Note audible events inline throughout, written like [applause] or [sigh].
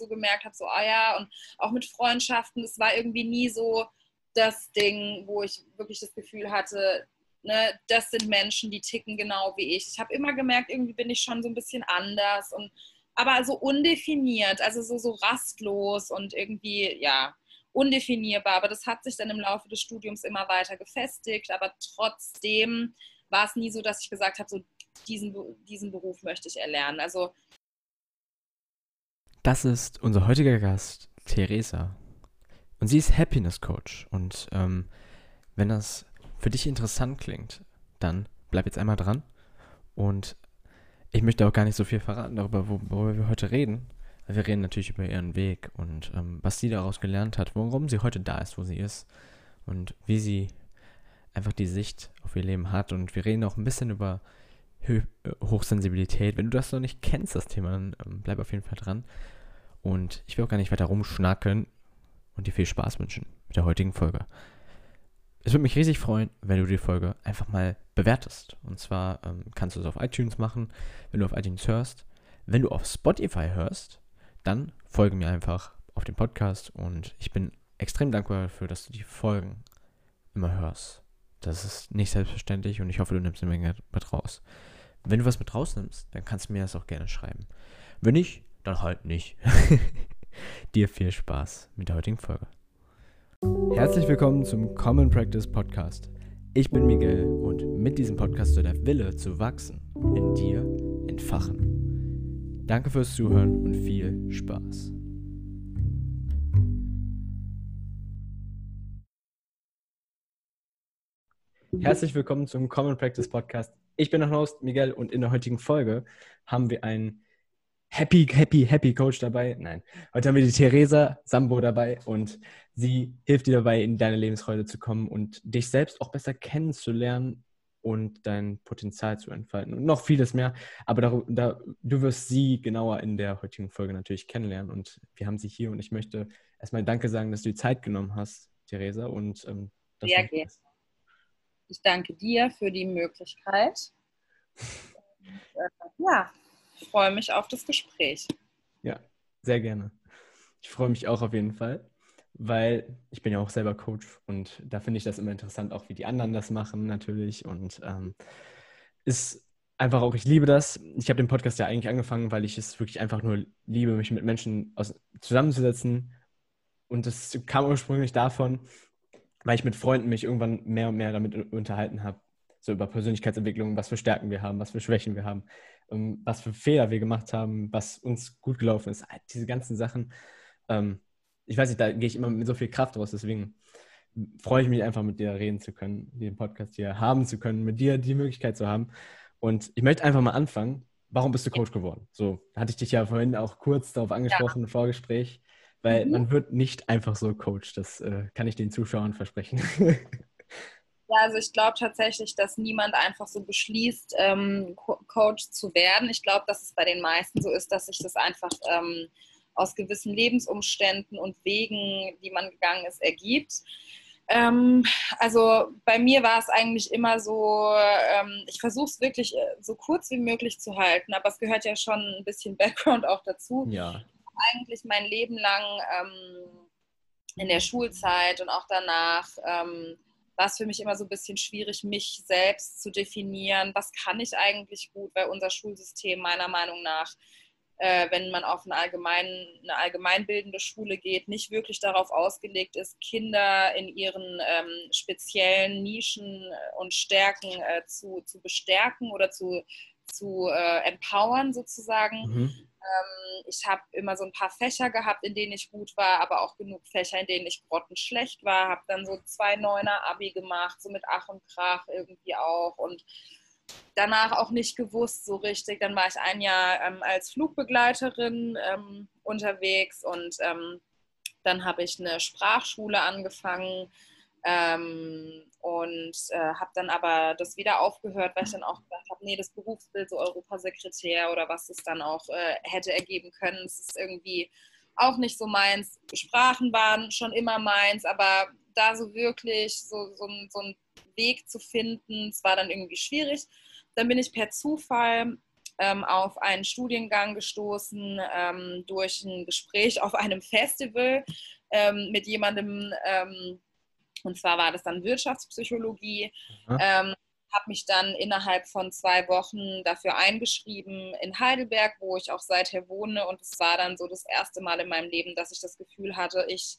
so gemerkt habe, so, ah ja, und auch mit Freundschaften, es war irgendwie nie so das Ding, wo ich wirklich das Gefühl hatte, ne, das sind Menschen, die ticken genau wie ich. Ich habe immer gemerkt, irgendwie bin ich schon so ein bisschen anders und aber so undefiniert, also so, so rastlos und irgendwie, ja, undefinierbar. Aber das hat sich dann im Laufe des Studiums immer weiter gefestigt. Aber trotzdem war es nie so, dass ich gesagt habe, so diesen, diesen Beruf möchte ich erlernen. Also das ist unser heutiger Gast, Theresa. Und sie ist Happiness Coach. Und ähm, wenn das für dich interessant klingt, dann bleib jetzt einmal dran. Und ich möchte auch gar nicht so viel verraten darüber, worüber wir heute reden. Wir reden natürlich über ihren Weg und ähm, was sie daraus gelernt hat, warum sie heute da ist, wo sie ist und wie sie einfach die Sicht auf ihr Leben hat. Und wir reden auch ein bisschen über Hochsensibilität. Wenn du das noch nicht kennst, das Thema, dann ähm, bleib auf jeden Fall dran. Und ich will auch gar nicht weiter rumschnacken und dir viel Spaß wünschen mit der heutigen Folge. Es würde mich riesig freuen, wenn du die Folge einfach mal bewertest. Und zwar ähm, kannst du es auf iTunes machen, wenn du auf iTunes hörst. Wenn du auf Spotify hörst, dann folge mir einfach auf dem Podcast und ich bin extrem dankbar dafür, dass du die Folgen immer hörst. Das ist nicht selbstverständlich und ich hoffe, du nimmst eine Menge mit raus. Wenn du was mit rausnimmst, dann kannst du mir das auch gerne schreiben. Wenn nicht, dann halt nicht. [laughs] Dir viel Spaß mit der heutigen Folge. Herzlich willkommen zum Common Practice Podcast. Ich bin Miguel und mit diesem Podcast soll der Wille zu wachsen in dir entfachen. Danke fürs Zuhören und viel Spaß. Herzlich willkommen zum Common Practice Podcast. Ich bin der Host Miguel und in der heutigen Folge haben wir einen Happy, Happy, Happy Coach dabei. Nein, heute haben wir die Theresa Sambo dabei und sie hilft dir dabei, in deine Lebensfreude zu kommen und dich selbst auch besser kennenzulernen und dein Potenzial zu entfalten und noch vieles mehr. Aber da, da, du wirst sie genauer in der heutigen Folge natürlich kennenlernen und wir haben sie hier und ich möchte erstmal Danke sagen, dass du die Zeit genommen hast, Theresa. Und, ähm, Sehr gerne. Ich danke dir für die Möglichkeit. Und, äh, ja, ich freue mich auf das Gespräch. Ja, sehr gerne. Ich freue mich auch auf jeden Fall, weil ich bin ja auch selber Coach und da finde ich das immer interessant, auch wie die anderen das machen natürlich. Und ähm, ist einfach auch, ich liebe das. Ich habe den Podcast ja eigentlich angefangen, weil ich es wirklich einfach nur liebe, mich mit Menschen aus, zusammenzusetzen. Und es kam ursprünglich davon, weil ich mit Freunden mich irgendwann mehr und mehr damit unterhalten habe. So über Persönlichkeitsentwicklung, was für Stärken wir haben, was für Schwächen wir haben. Ähm, was für Fehler wir gemacht haben, was uns gut gelaufen ist. Diese ganzen Sachen. Ähm, ich weiß nicht, da gehe ich immer mit so viel Kraft raus, deswegen freue ich mich einfach mit dir reden zu können, den Podcast hier haben zu können, mit dir die Möglichkeit zu haben. Und ich möchte einfach mal anfangen. Warum bist du Coach geworden? So, hatte ich dich ja vorhin auch kurz darauf angesprochen ja. im Vorgespräch, weil mhm. man wird nicht einfach so Coach. Das äh, kann ich den Zuschauern versprechen. [laughs] Ja, also ich glaube tatsächlich, dass niemand einfach so beschließt, ähm, Coach zu werden. Ich glaube, dass es bei den meisten so ist, dass sich das einfach ähm, aus gewissen Lebensumständen und Wegen, die man gegangen ist, ergibt. Ähm, also bei mir war es eigentlich immer so, ähm, ich versuche es wirklich äh, so kurz wie möglich zu halten, aber es gehört ja schon ein bisschen [laughs] Background auch dazu. Ja. Eigentlich mein Leben lang ähm, in der Schulzeit und auch danach ähm, war es für mich immer so ein bisschen schwierig, mich selbst zu definieren. Was kann ich eigentlich gut, weil unser Schulsystem meiner Meinung nach, äh, wenn man auf eine, allgemein, eine allgemeinbildende Schule geht, nicht wirklich darauf ausgelegt ist, Kinder in ihren ähm, speziellen Nischen und Stärken äh, zu, zu bestärken oder zu, zu äh, empowern sozusagen. Mhm. Ähm, ich habe immer so ein paar Fächer gehabt, in denen ich gut war, aber auch genug Fächer, in denen ich grottenschlecht war. Habe dann so zwei Neuner Abi gemacht, so mit Ach und Krach irgendwie auch und danach auch nicht gewusst so richtig. Dann war ich ein Jahr ähm, als Flugbegleiterin ähm, unterwegs und ähm, dann habe ich eine Sprachschule angefangen ähm, und äh, habe dann aber das wieder aufgehört, weil ich dann auch gedacht habe, nee, das Berufsbild, so Europasekretär oder was es dann auch äh, hätte ergeben können, es ist irgendwie auch nicht so meins. Sprachen waren schon immer meins, aber da so wirklich so, so, so einen Weg zu finden, es war dann irgendwie schwierig. Dann bin ich per Zufall ähm, auf einen Studiengang gestoßen ähm, durch ein Gespräch auf einem Festival ähm, mit jemandem, ähm, und zwar war das dann Wirtschaftspsychologie. Mhm habe mich dann innerhalb von zwei Wochen dafür eingeschrieben in Heidelberg, wo ich auch seither wohne. Und es war dann so das erste Mal in meinem Leben, dass ich das Gefühl hatte, ich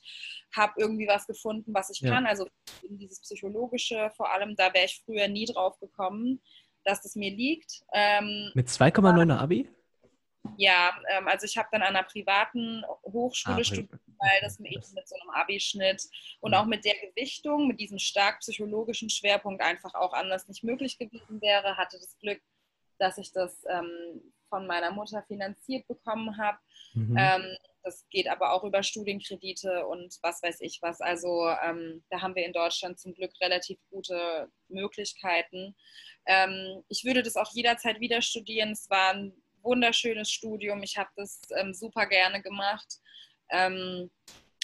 habe irgendwie was gefunden, was ich ja. kann. Also dieses Psychologische vor allem, da wäre ich früher nie drauf gekommen, dass das mir liegt. Ähm, Mit 2,9er Abi? Ja, ähm, also ich habe dann an einer privaten Hochschule ah, studiert, weil das eben mit so einem Abischnitt und auch mit der Gewichtung, mit diesem stark psychologischen Schwerpunkt einfach auch anders nicht möglich gewesen wäre. Hatte das Glück, dass ich das ähm, von meiner Mutter finanziert bekommen habe. Mhm. Ähm, das geht aber auch über Studienkredite und was weiß ich was. Also ähm, da haben wir in Deutschland zum Glück relativ gute Möglichkeiten. Ähm, ich würde das auch jederzeit wieder studieren. Es war ein wunderschönes Studium. Ich habe das ähm, super gerne gemacht. Ähm,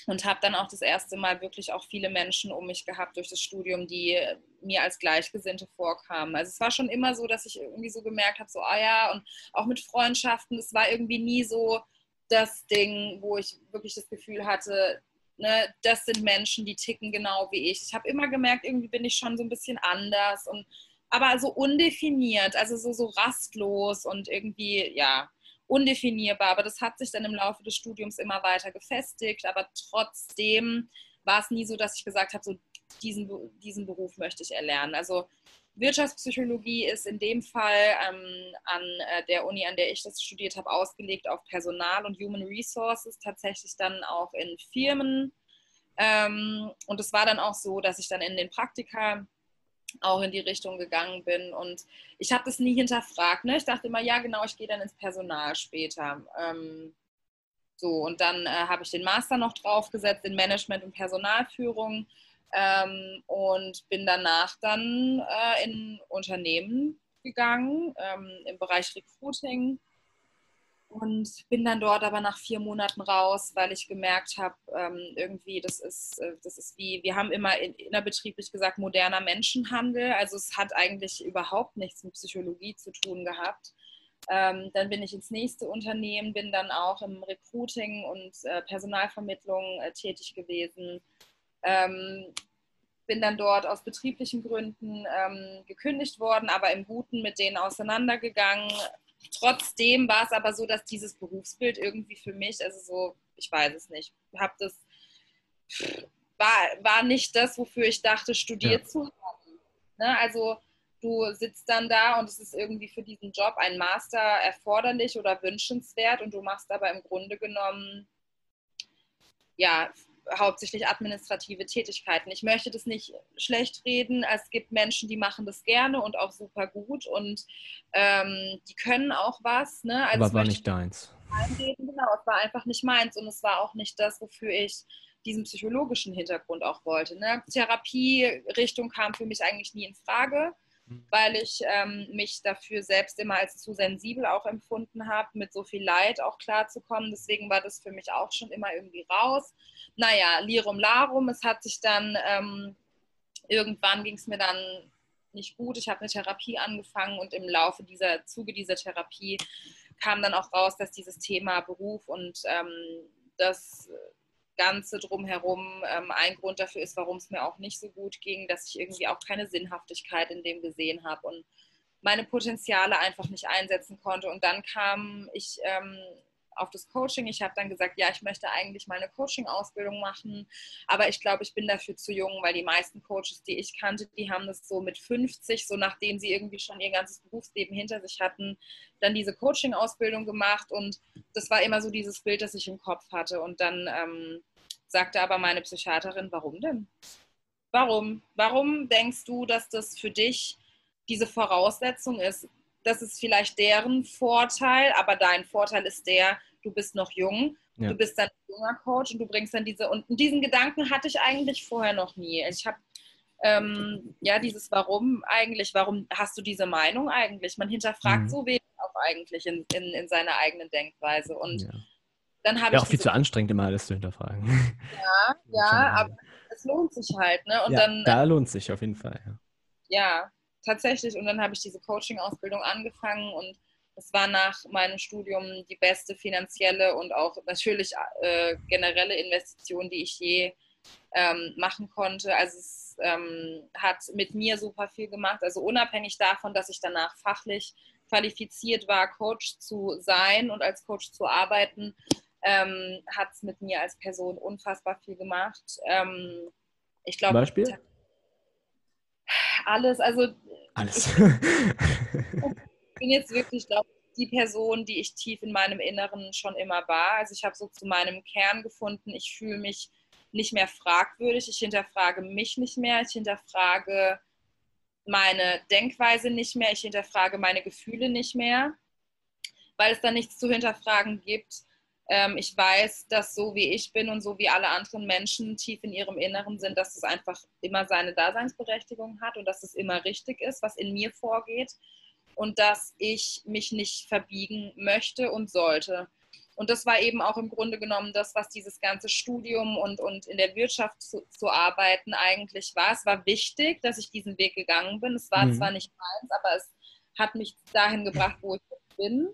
und habe dann auch das erste Mal wirklich auch viele Menschen um mich gehabt durch das Studium, die mir als Gleichgesinnte vorkamen. Also es war schon immer so, dass ich irgendwie so gemerkt habe, so, ah ja, und auch mit Freundschaften, es war irgendwie nie so das Ding, wo ich wirklich das Gefühl hatte, ne, das sind Menschen, die ticken genau wie ich. Ich habe immer gemerkt, irgendwie bin ich schon so ein bisschen anders und aber so undefiniert, also so, so rastlos und irgendwie, ja, undefinierbar. Aber das hat sich dann im Laufe des Studiums immer weiter gefestigt. Aber trotzdem war es nie so, dass ich gesagt habe, so diesen, diesen Beruf möchte ich erlernen. Also Wirtschaftspsychologie ist in dem Fall ähm, an äh, der Uni, an der ich das studiert habe, ausgelegt auf Personal und Human Resources, tatsächlich dann auch in Firmen. Ähm, und es war dann auch so, dass ich dann in den Praktika auch in die Richtung gegangen bin. Und ich habe das nie hinterfragt. Ne? Ich dachte immer, ja, genau, ich gehe dann ins Personal später. Ähm, so, und dann äh, habe ich den Master noch draufgesetzt in Management und Personalführung ähm, und bin danach dann äh, in Unternehmen gegangen ähm, im Bereich Recruiting und bin dann dort aber nach vier Monaten raus, weil ich gemerkt habe, ähm, irgendwie, das ist, äh, das ist wie, wir haben immer in, innerbetrieblich gesagt, moderner Menschenhandel. Also es hat eigentlich überhaupt nichts mit Psychologie zu tun gehabt. Ähm, dann bin ich ins nächste Unternehmen, bin dann auch im Recruiting und äh, Personalvermittlung äh, tätig gewesen. Ähm, bin dann dort aus betrieblichen Gründen gekündigt worden, aber im Guten mit denen auseinandergegangen, Trotzdem war es aber so, dass dieses Berufsbild irgendwie für mich, also so, ich weiß es nicht, habe das, war, war nicht das, wofür ich dachte, studiert ja. zu haben. Ne? Also du sitzt dann da und es ist irgendwie für diesen Job ein Master erforderlich oder wünschenswert und du machst aber im Grunde genommen ja hauptsächlich administrative Tätigkeiten. Ich möchte das nicht schlecht reden. Es gibt Menschen, die machen das gerne und auch super gut und ähm, die können auch was. Ne? Also Aber war nicht deins. Genau, es war einfach nicht meins und es war auch nicht das, wofür ich diesen psychologischen Hintergrund auch wollte. Ne? Therapie-Richtung kam für mich eigentlich nie in Frage weil ich ähm, mich dafür selbst immer als zu sensibel auch empfunden habe, mit so viel Leid auch klarzukommen. Deswegen war das für mich auch schon immer irgendwie raus. Naja, Lirum Larum, es hat sich dann, ähm, irgendwann ging es mir dann nicht gut. Ich habe eine Therapie angefangen und im Laufe dieser Zuge dieser Therapie kam dann auch raus, dass dieses Thema Beruf und ähm, das Ganze drumherum ähm, ein Grund dafür ist, warum es mir auch nicht so gut ging, dass ich irgendwie auch keine Sinnhaftigkeit in dem gesehen habe und meine Potenziale einfach nicht einsetzen konnte. Und dann kam ich ähm, auf das Coaching. Ich habe dann gesagt, ja, ich möchte eigentlich mal eine Coaching-Ausbildung machen, aber ich glaube, ich bin dafür zu jung, weil die meisten Coaches, die ich kannte, die haben das so mit 50, so nachdem sie irgendwie schon ihr ganzes Berufsleben hinter sich hatten, dann diese Coaching-Ausbildung gemacht und das war immer so dieses Bild, das ich im Kopf hatte. Und dann ähm, sagte aber meine Psychiaterin, warum denn? Warum? Warum denkst du, dass das für dich diese Voraussetzung ist? Das ist vielleicht deren Vorteil, aber dein Vorteil ist der, du bist noch jung, ja. du bist dann ein junger Coach und du bringst dann diese, und diesen Gedanken hatte ich eigentlich vorher noch nie. Ich habe ähm, ja dieses Warum eigentlich, warum hast du diese Meinung eigentlich? Man hinterfragt mhm. so wenig auch eigentlich in, in, in seiner eigenen Denkweise und ja. dann habe ja, ich auch viel zu anstrengend immer alles zu hinterfragen. Ja, [laughs] ja, aber es lohnt sich halt, ne? Und ja, dann, da lohnt sich auf jeden Fall. Ja, ja tatsächlich. Und dann habe ich diese Coaching-Ausbildung angefangen und Es war nach meinem Studium die beste finanzielle und auch natürlich äh, generelle Investition, die ich je ähm, machen konnte. Also es ähm, hat mit mir super viel gemacht. Also unabhängig davon, dass ich danach fachlich qualifiziert war, Coach zu sein und als Coach zu arbeiten, ähm, hat es mit mir als Person unfassbar viel gemacht. Ähm, ich glaube, Beispiel? Alles, also alles. ich bin jetzt wirklich, glaube die Person, die ich tief in meinem Inneren schon immer war. Also ich habe so zu meinem Kern gefunden, ich fühle mich nicht mehr fragwürdig, ich hinterfrage mich nicht mehr, ich hinterfrage meine Denkweise nicht mehr, ich hinterfrage meine Gefühle nicht mehr, weil es da nichts zu hinterfragen gibt. Ähm, ich weiß, dass so wie ich bin und so wie alle anderen Menschen tief in ihrem Inneren sind, dass es einfach immer seine Daseinsberechtigung hat und dass es immer richtig ist, was in mir vorgeht und dass ich mich nicht verbiegen möchte und sollte. Und das war eben auch im Grunde genommen das, was dieses ganze Studium und, und in der Wirtschaft zu, zu arbeiten eigentlich war. Es war wichtig, dass ich diesen Weg gegangen bin. Es war mhm. zwar nicht meins, aber es hat mich dahin gebracht, wo ich bin.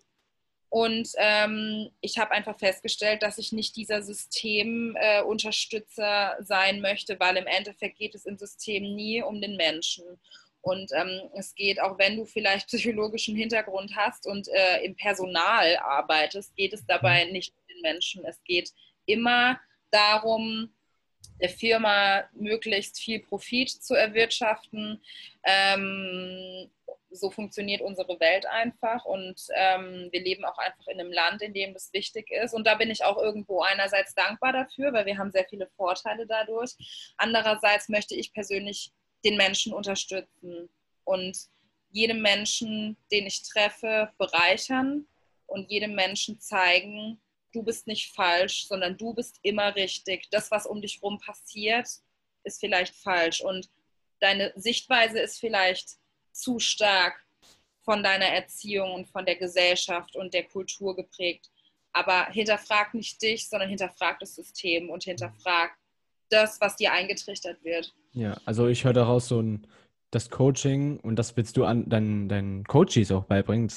Und ähm, ich habe einfach festgestellt, dass ich nicht dieser Systemunterstützer äh, sein möchte, weil im Endeffekt geht es im System nie um den Menschen. Und ähm, es geht, auch wenn du vielleicht [laughs] psychologischen Hintergrund hast und äh, im Personal arbeitest, geht es dabei mhm. nicht um den Menschen. Es geht immer darum, der Firma möglichst viel Profit zu erwirtschaften. Ähm, so funktioniert unsere Welt einfach und ähm, wir leben auch einfach in einem Land, in dem das wichtig ist. Und da bin ich auch irgendwo einerseits dankbar dafür, weil wir haben sehr viele Vorteile dadurch. Andererseits möchte ich persönlich den Menschen unterstützen und jedem Menschen, den ich treffe, bereichern und jedem Menschen zeigen, du bist nicht falsch, sondern du bist immer richtig. Das, was um dich herum passiert, ist vielleicht falsch und deine Sichtweise ist vielleicht zu stark von deiner Erziehung und von der Gesellschaft und der Kultur geprägt. Aber hinterfrag nicht dich, sondern hinterfrag das System und hinterfrag das, was dir eingetrichtert wird. Ja, also ich höre daraus so ein, das Coaching und das willst du an deinen, deinen Coaches auch beibringen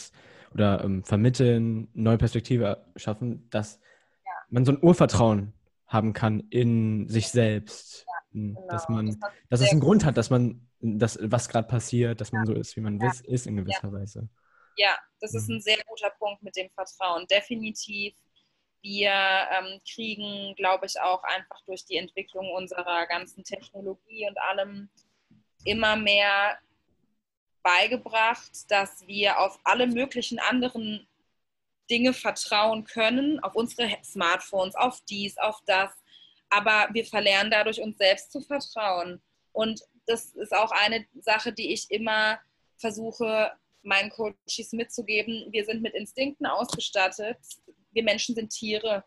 oder ähm, vermitteln, neue Perspektive schaffen, dass ja. man so ein Urvertrauen haben kann in sich selbst. Ja, hm, genau. Dass man, das dass es einen Grund hat, dass man das, was gerade passiert, dass man ja. so ist, wie man ja. ist in gewisser Weise. Ja, das ist ein sehr guter Punkt mit dem Vertrauen. Definitiv wir ähm, kriegen, glaube ich, auch einfach durch die Entwicklung unserer ganzen Technologie und allem immer mehr beigebracht, dass wir auf alle möglichen anderen Dinge vertrauen können, auf unsere Smartphones, auf dies, auf das. Aber wir verlernen dadurch, uns selbst zu vertrauen. Und das ist auch eine Sache, die ich immer versuche, meinen Coaches mitzugeben. Wir sind mit Instinkten ausgestattet wir Menschen sind Tiere.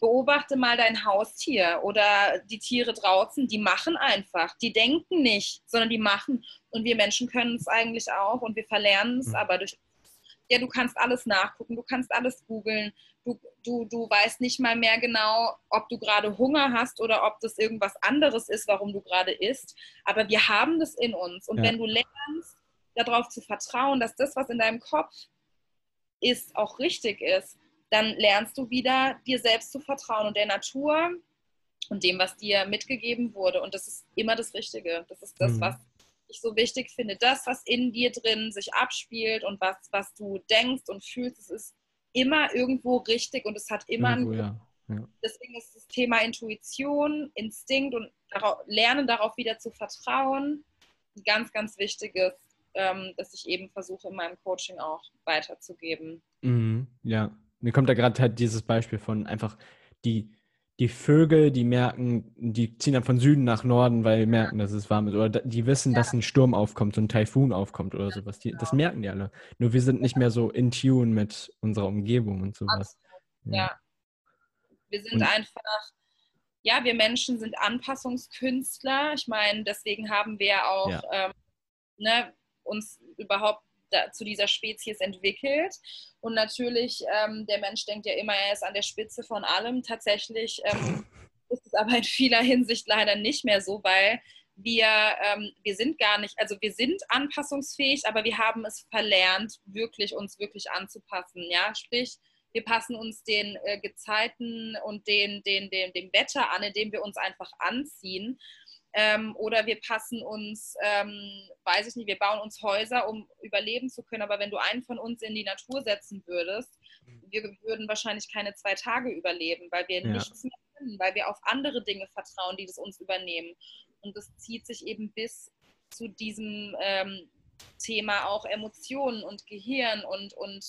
Beobachte mal dein Haustier oder die Tiere draußen, die machen einfach. Die denken nicht, sondern die machen. Und wir Menschen können es eigentlich auch und wir verlernen es mhm. aber durch. Ja, du kannst alles nachgucken, du kannst alles googeln, du, du, du weißt nicht mal mehr genau, ob du gerade Hunger hast oder ob das irgendwas anderes ist, warum du gerade isst. Aber wir haben das in uns. Und ja. wenn du lernst, darauf zu vertrauen, dass das, was in deinem Kopf ist, auch richtig ist, dann lernst du wieder, dir selbst zu vertrauen und der Natur und dem, was dir mitgegeben wurde. Und das ist immer das Richtige. Das ist das, mhm. was ich so wichtig finde. Das, was in dir drin sich abspielt und was, was du denkst und fühlst, es ist immer irgendwo richtig und es hat immer irgendwo, einen ja. Ja. Deswegen ist das Thema Intuition, Instinkt und darauf, Lernen darauf wieder zu vertrauen ein ganz, ganz wichtiges, ähm, das ich eben versuche in meinem Coaching auch weiterzugeben. Mhm. Ja, mir kommt da gerade halt dieses Beispiel von einfach die, die Vögel, die merken, die ziehen dann von Süden nach Norden, weil sie merken, dass es warm ist. Oder die wissen, ja. dass ein Sturm aufkommt, so ein Taifun aufkommt oder sowas. Die, Das merken die alle. Nur wir sind nicht mehr so in Tune mit unserer Umgebung und sowas. Ja. ja. Wir sind und, einfach, ja, wir Menschen sind Anpassungskünstler. Ich meine, deswegen haben wir auch ja. ähm, ne, uns überhaupt da, zu dieser Spezies entwickelt. Und natürlich, ähm, der Mensch denkt ja immer, er ist an der Spitze von allem. Tatsächlich ähm, [laughs] ist es aber in vieler Hinsicht leider nicht mehr so, weil wir, ähm, wir sind gar nicht, also wir sind anpassungsfähig, aber wir haben es verlernt, wirklich uns wirklich anzupassen. Ja, sprich, wir passen uns den äh, Gezeiten und den, den, den, dem Wetter an, indem wir uns einfach anziehen. Ähm, oder wir passen uns, ähm, weiß ich nicht, wir bauen uns Häuser, um überleben zu können. Aber wenn du einen von uns in die Natur setzen würdest, wir würden wahrscheinlich keine zwei Tage überleben, weil wir ja. nichts mehr können, weil wir auf andere Dinge vertrauen, die das uns übernehmen. Und das zieht sich eben bis zu diesem ähm, Thema auch Emotionen und Gehirn und, und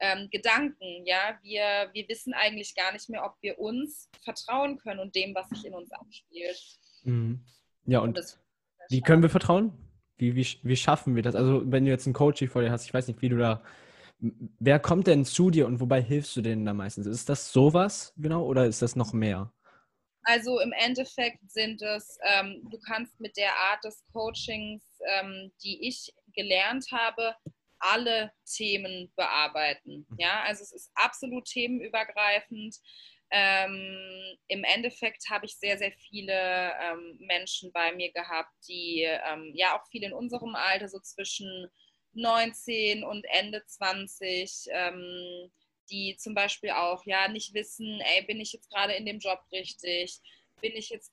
ähm, Gedanken. Ja, wir, wir wissen eigentlich gar nicht mehr, ob wir uns vertrauen können und dem, was sich in uns abspielt. Mhm. Ja, und, und wie können wir vertrauen? Wie, wie, wie schaffen wir das? Also, wenn du jetzt einen Coach vor dir hast, ich weiß nicht, wie du da. Wer kommt denn zu dir und wobei hilfst du denen da meistens? Ist das sowas genau oder ist das noch mehr? Also im Endeffekt sind es, ähm, du kannst mit der Art des Coachings, ähm, die ich gelernt habe, alle Themen bearbeiten. Mhm. Ja, also es ist absolut themenübergreifend. Ähm, Im Endeffekt habe ich sehr, sehr viele ähm, Menschen bei mir gehabt, die ähm, ja auch viel in unserem Alter, so zwischen 19 und Ende 20, ähm, die zum Beispiel auch ja nicht wissen, ey, bin ich jetzt gerade in dem Job richtig? Bin ich jetzt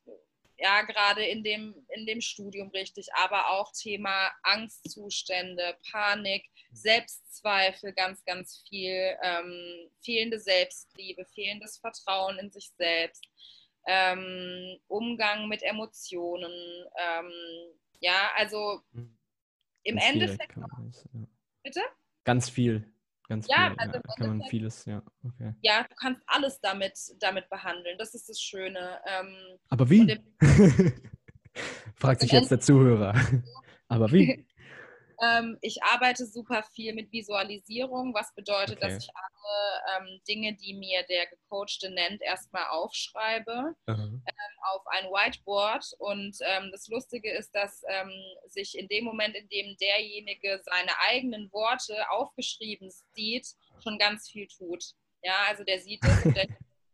ja gerade in dem, in dem Studium richtig, aber auch Thema Angstzustände, Panik, Selbstzweifel, ganz, ganz viel, ähm, fehlende Selbstliebe, fehlendes Vertrauen in sich selbst, ähm, Umgang mit Emotionen, ähm, ja, also hm. im ganz Endeffekt. Ja. Bitte? Ganz viel. Ganz ja, viel, also ja, kann man vieles, ja. Okay. Ja, du kannst alles damit, damit behandeln. Das ist das Schöne. Ähm, Aber wie? [laughs] Fragt sich jetzt der Zuhörer. Aber wie? Ähm, ich arbeite super viel mit Visualisierung, was bedeutet, okay. dass ich alle ähm, Dinge, die mir der Gecoachte nennt, erstmal aufschreibe ähm, auf ein Whiteboard. Und ähm, das Lustige ist, dass ähm, sich in dem Moment, in dem derjenige seine eigenen Worte aufgeschrieben sieht, schon ganz viel tut. Ja, also der sieht das und [laughs] denkt,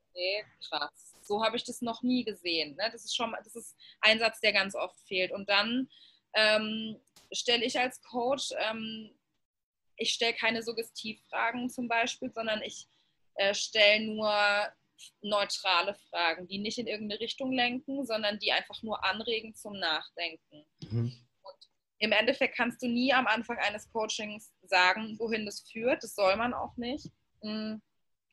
okay, krass. So habe ich das noch nie gesehen. Ne? Das ist schon, das ist ein Satz, der ganz oft fehlt. Und dann ähm, stelle ich als Coach, ähm, ich stelle keine Suggestivfragen zum Beispiel, sondern ich äh, stelle nur neutrale Fragen, die nicht in irgendeine Richtung lenken, sondern die einfach nur anregen zum Nachdenken. Mhm. Und im Endeffekt kannst du nie am Anfang eines Coachings sagen, wohin das führt. Das soll man auch nicht, mhm.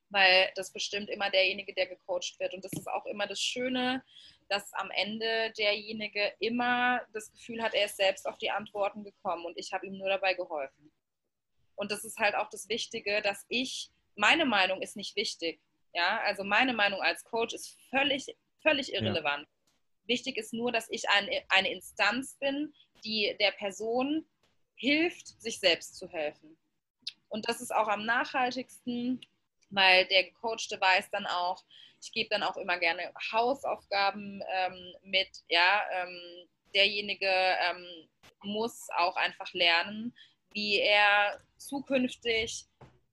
weil das bestimmt immer derjenige, der gecoacht wird. Und das ist auch immer das Schöne dass am Ende derjenige immer das Gefühl hat, er ist selbst auf die Antworten gekommen und ich habe ihm nur dabei geholfen. Und das ist halt auch das Wichtige, dass ich, meine Meinung ist nicht wichtig. Ja, also meine Meinung als Coach ist völlig, völlig irrelevant. Ja. Wichtig ist nur, dass ich ein, eine Instanz bin, die der Person hilft, sich selbst zu helfen. Und das ist auch am nachhaltigsten, weil der Gecoachte weiß dann auch, ich gebe dann auch immer gerne Hausaufgaben ähm, mit. Ja, ähm, derjenige ähm, muss auch einfach lernen, wie er zukünftig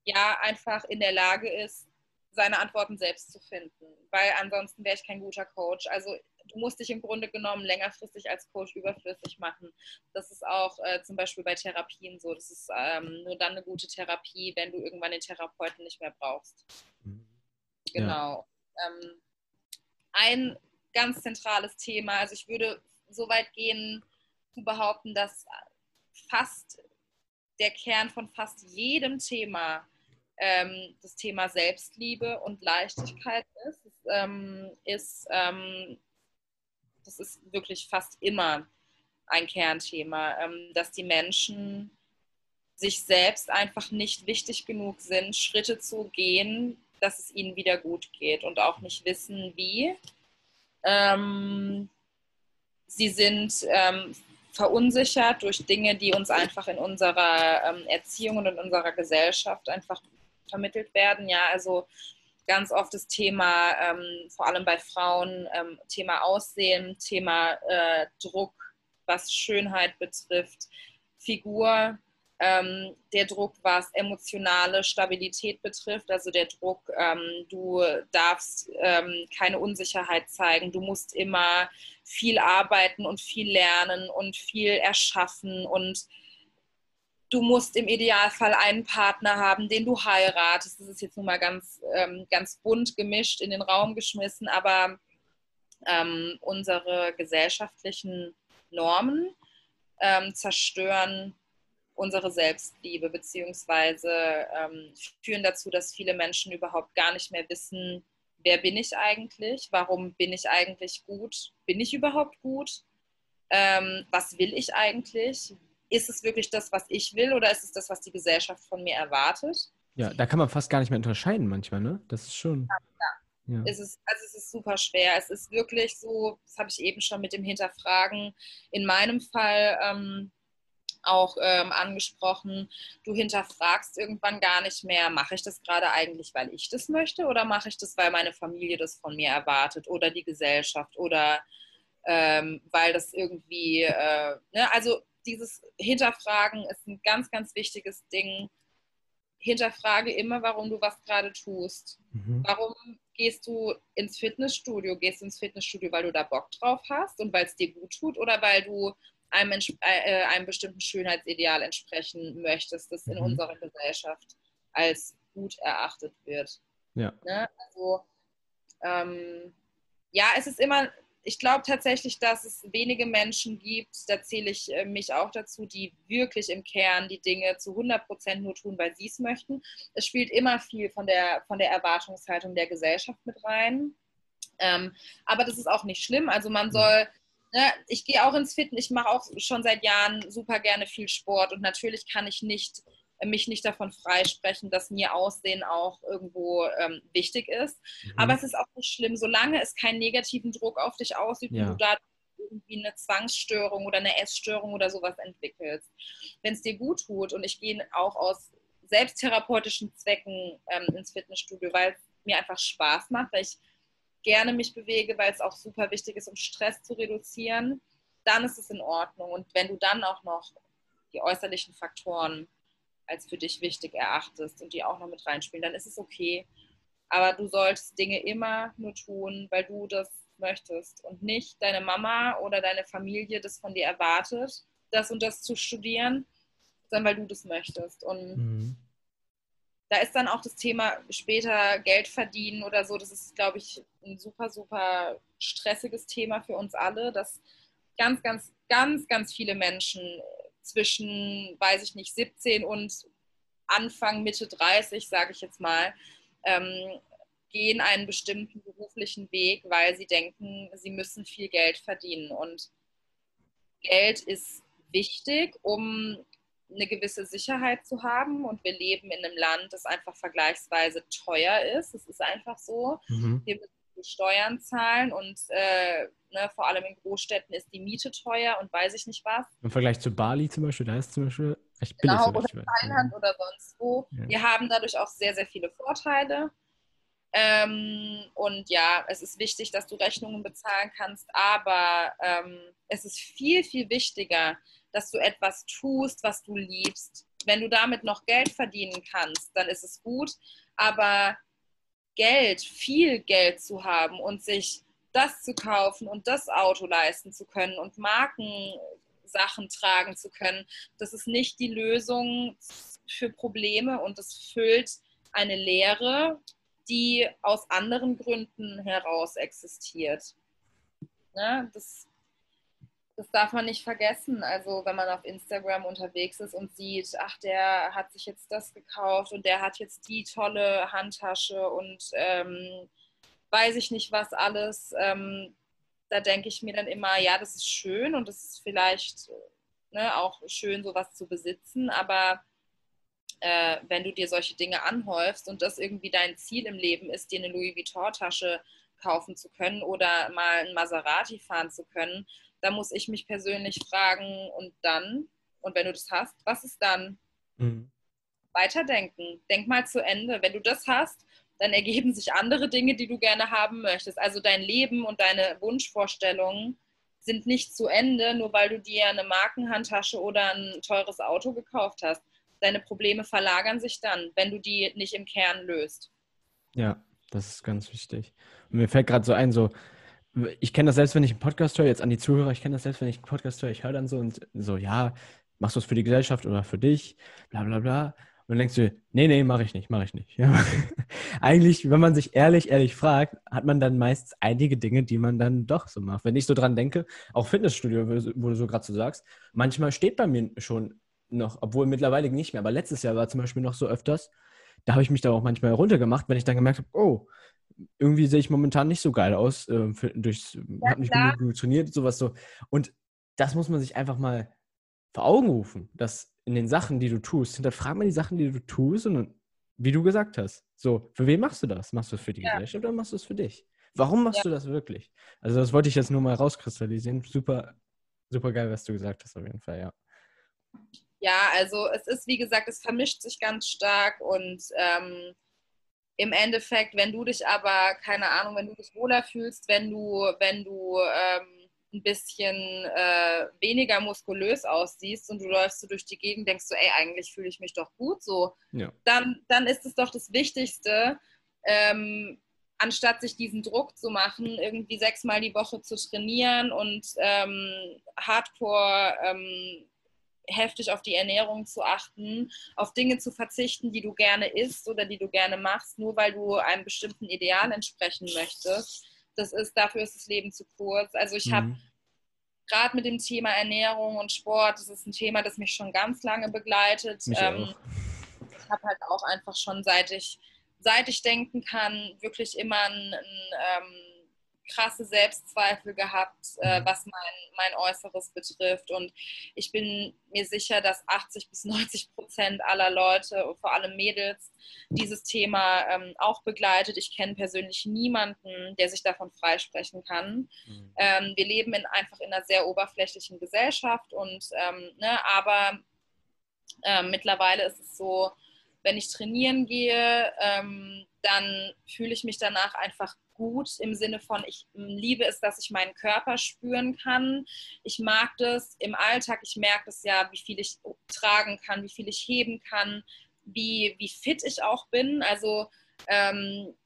ja einfach in der Lage ist, seine Antworten selbst zu finden. Weil ansonsten wäre ich kein guter Coach. Also du musst dich im Grunde genommen längerfristig als Coach überflüssig machen. Das ist auch äh, zum Beispiel bei Therapien so. Das ist ähm, nur dann eine gute Therapie, wenn du irgendwann den Therapeuten nicht mehr brauchst. Mhm. Genau ähm, ein ganz zentrales Thema. Also ich würde so weit gehen zu behaupten, dass fast der Kern von fast jedem Thema ähm, das Thema Selbstliebe und Leichtigkeit ist. Das, ähm, ist ähm, das ist wirklich fast immer ein Kernthema, ähm, dass die Menschen sich selbst einfach nicht wichtig genug sind, Schritte zu gehen, dass es ihnen wieder gut geht und auch nicht wissen, wie. Ähm, sie sind ähm, verunsichert durch Dinge, die uns einfach in unserer ähm, Erziehung und in unserer Gesellschaft einfach vermittelt werden. Ja, also ganz oft das Thema, ähm, vor allem bei Frauen, ähm, Thema Aussehen, Thema äh, Druck, was Schönheit betrifft, Figur, ähm, der Druck, was emotionale Stabilität betrifft, also der Druck, ähm, du darfst ähm, keine Unsicherheit zeigen, du musst immer viel arbeiten und viel lernen und viel erschaffen und du musst im Idealfall einen Partner haben, den du heiratest. Das ist jetzt nun mal ganz, ähm, ganz bunt gemischt in den Raum geschmissen, aber ähm, unsere gesellschaftlichen Normen ähm, zerstören unsere Selbstliebe, beziehungsweise ähm, führen dazu, dass viele Menschen überhaupt gar nicht mehr wissen, wer bin ich eigentlich, warum bin ich eigentlich gut, bin ich überhaupt gut, ähm, was will ich eigentlich, ist es wirklich das, was ich will oder ist es das, was die Gesellschaft von mir erwartet? Ja, da kann man fast gar nicht mehr unterscheiden manchmal, ne? Das ist schon. Ja, ja. Es ist, also es ist super schwer. Es ist wirklich so, das habe ich eben schon mit dem Hinterfragen in meinem Fall ähm, auch ähm, angesprochen, du hinterfragst irgendwann gar nicht mehr, mache ich das gerade eigentlich, weil ich das möchte oder mache ich das, weil meine Familie das von mir erwartet oder die Gesellschaft oder ähm, weil das irgendwie, äh, ne? also dieses Hinterfragen ist ein ganz, ganz wichtiges Ding. Hinterfrage immer, warum du was gerade tust. Mhm. Warum gehst du ins Fitnessstudio? Gehst du ins Fitnessstudio, weil du da Bock drauf hast und weil es dir gut tut oder weil du einem, äh, äh, einem bestimmten Schönheitsideal entsprechen möchtest, das in mhm. unserer Gesellschaft als gut erachtet wird. Ja. Ne? Also, ähm, ja, es ist immer, ich glaube tatsächlich, dass es wenige Menschen gibt, da zähle ich äh, mich auch dazu, die wirklich im Kern die Dinge zu 100 Prozent nur tun, weil sie es möchten. Es spielt immer viel von der, von der Erwartungshaltung der Gesellschaft mit rein. Ähm, aber das ist auch nicht schlimm. Also man soll ne, ich gehe auch ins Fitness, ich mache auch schon seit Jahren super gerne viel Sport und natürlich kann ich nicht mich nicht davon freisprechen, dass mir Aussehen auch irgendwo ähm, wichtig ist. Mhm. Aber es ist auch nicht schlimm, solange es keinen negativen Druck auf dich ausübt ja. und du da irgendwie eine Zwangsstörung oder eine Essstörung oder sowas entwickelst. Wenn es dir gut tut und ich gehe auch aus selbsttherapeutischen Zwecken ähm, ins Fitnessstudio, weil es mir einfach Spaß macht, weil ich gerne mich bewege, weil es auch super wichtig ist, um Stress zu reduzieren, dann ist es in Ordnung. Und wenn du dann auch noch die äußerlichen Faktoren als für dich wichtig erachtest und die auch noch mit reinspielen, dann ist es okay. Aber du solltest Dinge immer nur tun, weil du das möchtest und nicht deine Mama oder deine Familie das von dir erwartet, das und das zu studieren, sondern weil du das möchtest. Und mhm da ist dann auch das Thema später Geld verdienen oder so. Das ist, glaube ich, ein super, super stressiges Thema für uns alle, dass ganz, ganz, ganz, ganz viele Menschen zwischen, weiß ich nicht, 17 und Anfang, Mitte 30, sage ich jetzt mal, ähm, gehen einen bestimmten beruflichen Weg, weil sie denken, sie müssen viel Geld verdienen. Und Geld ist wichtig, um eine gewisse Sicherheit zu haben. Und wir leben in einem Land, das einfach vergleichsweise teuer ist. Es ist einfach so. Mhm. Wir müssen Steuern zahlen und äh, ne, vor allem in Großstädten ist die Miete teuer und weiß ich nicht was. Im Vergleich zu Bali zum Beispiel, da ist zum Beispiel echt billig. Genau, oder Thailand oder sonst wo. Ja. Wir haben dadurch auch sehr, sehr viele Vorteile. Ähm, und ja, es ist wichtig, dass du Rechnungen bezahlen kannst, aber ähm, es ist viel, viel wichtiger, dass du etwas tust, was du liebst. Wenn du damit noch Geld verdienen kannst, dann ist es gut. Aber Geld, viel Geld zu haben und sich das zu kaufen und das Auto leisten zu können und Markensachen tragen zu können, das ist nicht die Lösung für Probleme und es füllt eine Leere, die aus anderen Gründen heraus existiert. Ne? Das das darf man nicht vergessen. Also wenn man auf Instagram unterwegs ist und sieht, ach, der hat sich jetzt das gekauft und der hat jetzt die tolle Handtasche und ähm, weiß ich nicht was alles. Ähm, da denke ich mir dann immer, ja, das ist schön und es ist vielleicht ne, auch schön, sowas zu besitzen, aber äh, wenn du dir solche Dinge anhäufst und das irgendwie dein Ziel im Leben ist, dir eine Louis Vuitton-Tasche kaufen zu können oder mal ein Maserati fahren zu können, da muss ich mich persönlich fragen, und dann? Und wenn du das hast, was ist dann? Mhm. Weiterdenken. Denk mal zu Ende. Wenn du das hast, dann ergeben sich andere Dinge, die du gerne haben möchtest. Also dein Leben und deine Wunschvorstellungen sind nicht zu Ende, nur weil du dir eine Markenhandtasche oder ein teures Auto gekauft hast. deine Probleme verlagern sich dann, wenn du die nicht im Kern löst. Ja, das ist ganz wichtig. Und mir fällt gerade so ein, so, ich kenne das selbst, wenn ich einen Podcast höre, jetzt an die Zuhörer, ich kenne das selbst, wenn ich einen Podcast höre, ich höre dann so und so, ja, machst du es für die Gesellschaft oder für dich, bla bla bla. Und dann denkst du, nee, nee, mache ich nicht, mache ich nicht. Ja. [laughs] Eigentlich, wenn man sich ehrlich, ehrlich fragt, hat man dann meist einige Dinge, die man dann doch so macht. Wenn ich so dran denke, auch Fitnessstudio, wo du so gerade so sagst, manchmal steht bei mir schon noch, obwohl mittlerweile nicht mehr, aber letztes Jahr war zum Beispiel noch so öfters, da habe ich mich da auch manchmal runtergemacht, wenn ich dann gemerkt habe, oh, irgendwie sehe ich momentan nicht so geil aus, äh, durchs, ja, habe nicht genug trainiert, sowas so. Und das muss man sich einfach mal vor Augen rufen, dass in den Sachen, die du tust, hinterfrag mal die Sachen, die du tust und wie du gesagt hast, so, für wen machst du das? Machst du es für die ja. Gesellschaft oder machst du es für dich? Warum machst ja. du das wirklich? Also das wollte ich jetzt nur mal rauskristallisieren. Super, super geil, was du gesagt hast auf jeden Fall, ja. Ja, also es ist, wie gesagt, es vermischt sich ganz stark und ähm, im Endeffekt, wenn du dich aber, keine Ahnung, wenn du dich wohler fühlst, wenn du, wenn du ähm, ein bisschen äh, weniger muskulös aussiehst und du läufst so durch die Gegend, denkst du, ey, eigentlich fühle ich mich doch gut so, ja. dann, dann ist es doch das Wichtigste, ähm, anstatt sich diesen Druck zu machen, irgendwie sechsmal die Woche zu trainieren und ähm, hardcore ähm, heftig auf die Ernährung zu achten, auf Dinge zu verzichten, die du gerne isst oder die du gerne machst, nur weil du einem bestimmten Ideal entsprechen möchtest das ist, dafür ist das Leben zu kurz. Also ich mhm. habe gerade mit dem Thema Ernährung und Sport, das ist ein Thema, das mich schon ganz lange begleitet. Ähm, ich habe halt auch einfach schon seit ich, seit ich denken kann, wirklich immer ein, ein ähm, krasse Selbstzweifel gehabt, äh, mhm. was mein, mein Äußeres betrifft. Und ich bin mir sicher, dass 80 bis 90 Prozent aller Leute, vor allem Mädels, dieses Thema ähm, auch begleitet. Ich kenne persönlich niemanden, der sich davon freisprechen kann. Mhm. Ähm, wir leben in, einfach in einer sehr oberflächlichen Gesellschaft und ähm, ne, aber ähm, mittlerweile ist es so, wenn ich trainieren gehe, ähm, dann fühle ich mich danach einfach gut im Sinne von, ich liebe es, dass ich meinen Körper spüren kann. Ich mag das im Alltag, ich merke es ja, wie viel ich tragen kann, wie viel ich heben kann, wie, wie fit ich auch bin. Also ähm,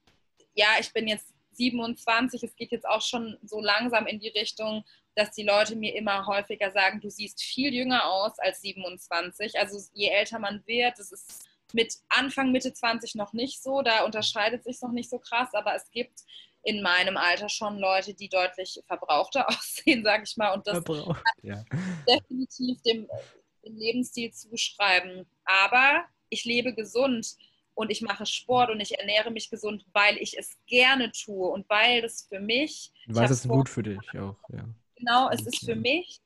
ja, ich bin jetzt 27, es geht jetzt auch schon so langsam in die Richtung, dass die Leute mir immer häufiger sagen, du siehst viel jünger aus als 27. Also je älter man wird, das ist mit Anfang, Mitte 20 noch nicht so. Da unterscheidet sich noch nicht so krass, aber es gibt in meinem Alter schon Leute, die deutlich verbrauchter [laughs] aussehen, sage ich mal. Und das Verbraucht, ja. definitiv dem, dem Lebensstil zuschreiben. Aber ich lebe gesund und ich mache Sport und ich ernähre mich gesund, weil ich es gerne tue und weil das für mich. Was ist gut für dich auch, ja. Genau, es ist für mich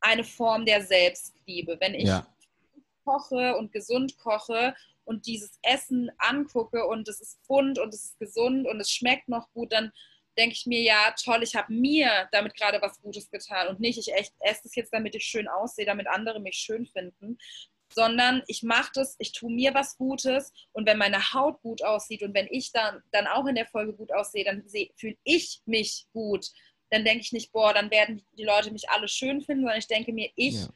eine Form der Selbstliebe. Wenn ich ja koche und gesund koche und dieses Essen angucke und es ist bunt und es ist gesund und es schmeckt noch gut, dann denke ich mir, ja, toll, ich habe mir damit gerade was Gutes getan und nicht, ich echt esse es jetzt, damit ich schön aussehe, damit andere mich schön finden, sondern ich mache das, ich tue mir was Gutes und wenn meine Haut gut aussieht und wenn ich dann, dann auch in der Folge gut aussehe, dann fühle ich mich gut. Dann denke ich nicht, boah, dann werden die Leute mich alle schön finden, sondern ich denke mir, ich ja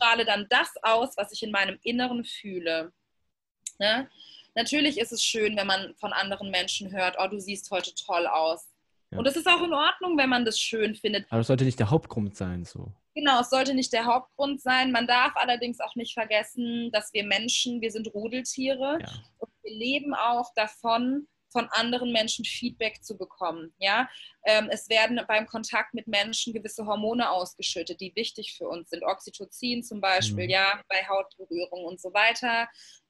strahle dann das aus, was ich in meinem Inneren fühle. Ne? Natürlich ist es schön, wenn man von anderen Menschen hört, oh, du siehst heute toll aus. Ja. Und es ist auch in Ordnung, wenn man das schön findet. Aber es sollte nicht der Hauptgrund sein, so. Genau, es sollte nicht der Hauptgrund sein. Man darf allerdings auch nicht vergessen, dass wir Menschen, wir sind Rudeltiere ja. und wir leben auch davon, von anderen Menschen Feedback zu bekommen. Ja? Ähm, es werden beim Kontakt mit Menschen gewisse Hormone ausgeschüttet, die wichtig für uns sind. Oxytocin zum Beispiel, mhm. ja, bei Hautberührung und so weiter.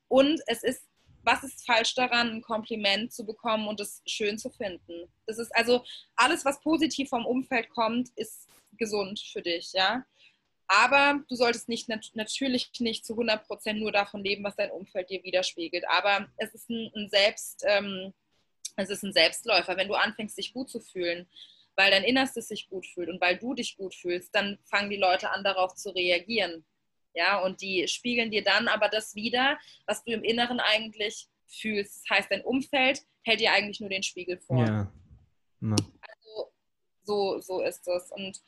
Und es ist, was ist falsch daran, ein Kompliment zu bekommen und es schön zu finden? Das ist also alles, was positiv vom Umfeld kommt, ist gesund für dich, ja. Aber du solltest nicht natürlich nicht zu 100% nur davon leben, was dein Umfeld dir widerspiegelt. Aber es ist ein, ein Selbst, ähm, es ist ein Selbstläufer. Wenn du anfängst, dich gut zu fühlen, weil dein Innerstes sich gut fühlt und weil du dich gut fühlst, dann fangen die Leute an, darauf zu reagieren. Ja, und die spiegeln dir dann aber das wieder, was du im Inneren eigentlich fühlst. Das heißt, dein Umfeld hält dir eigentlich nur den Spiegel vor. Ja. Also, so, so ist es. Und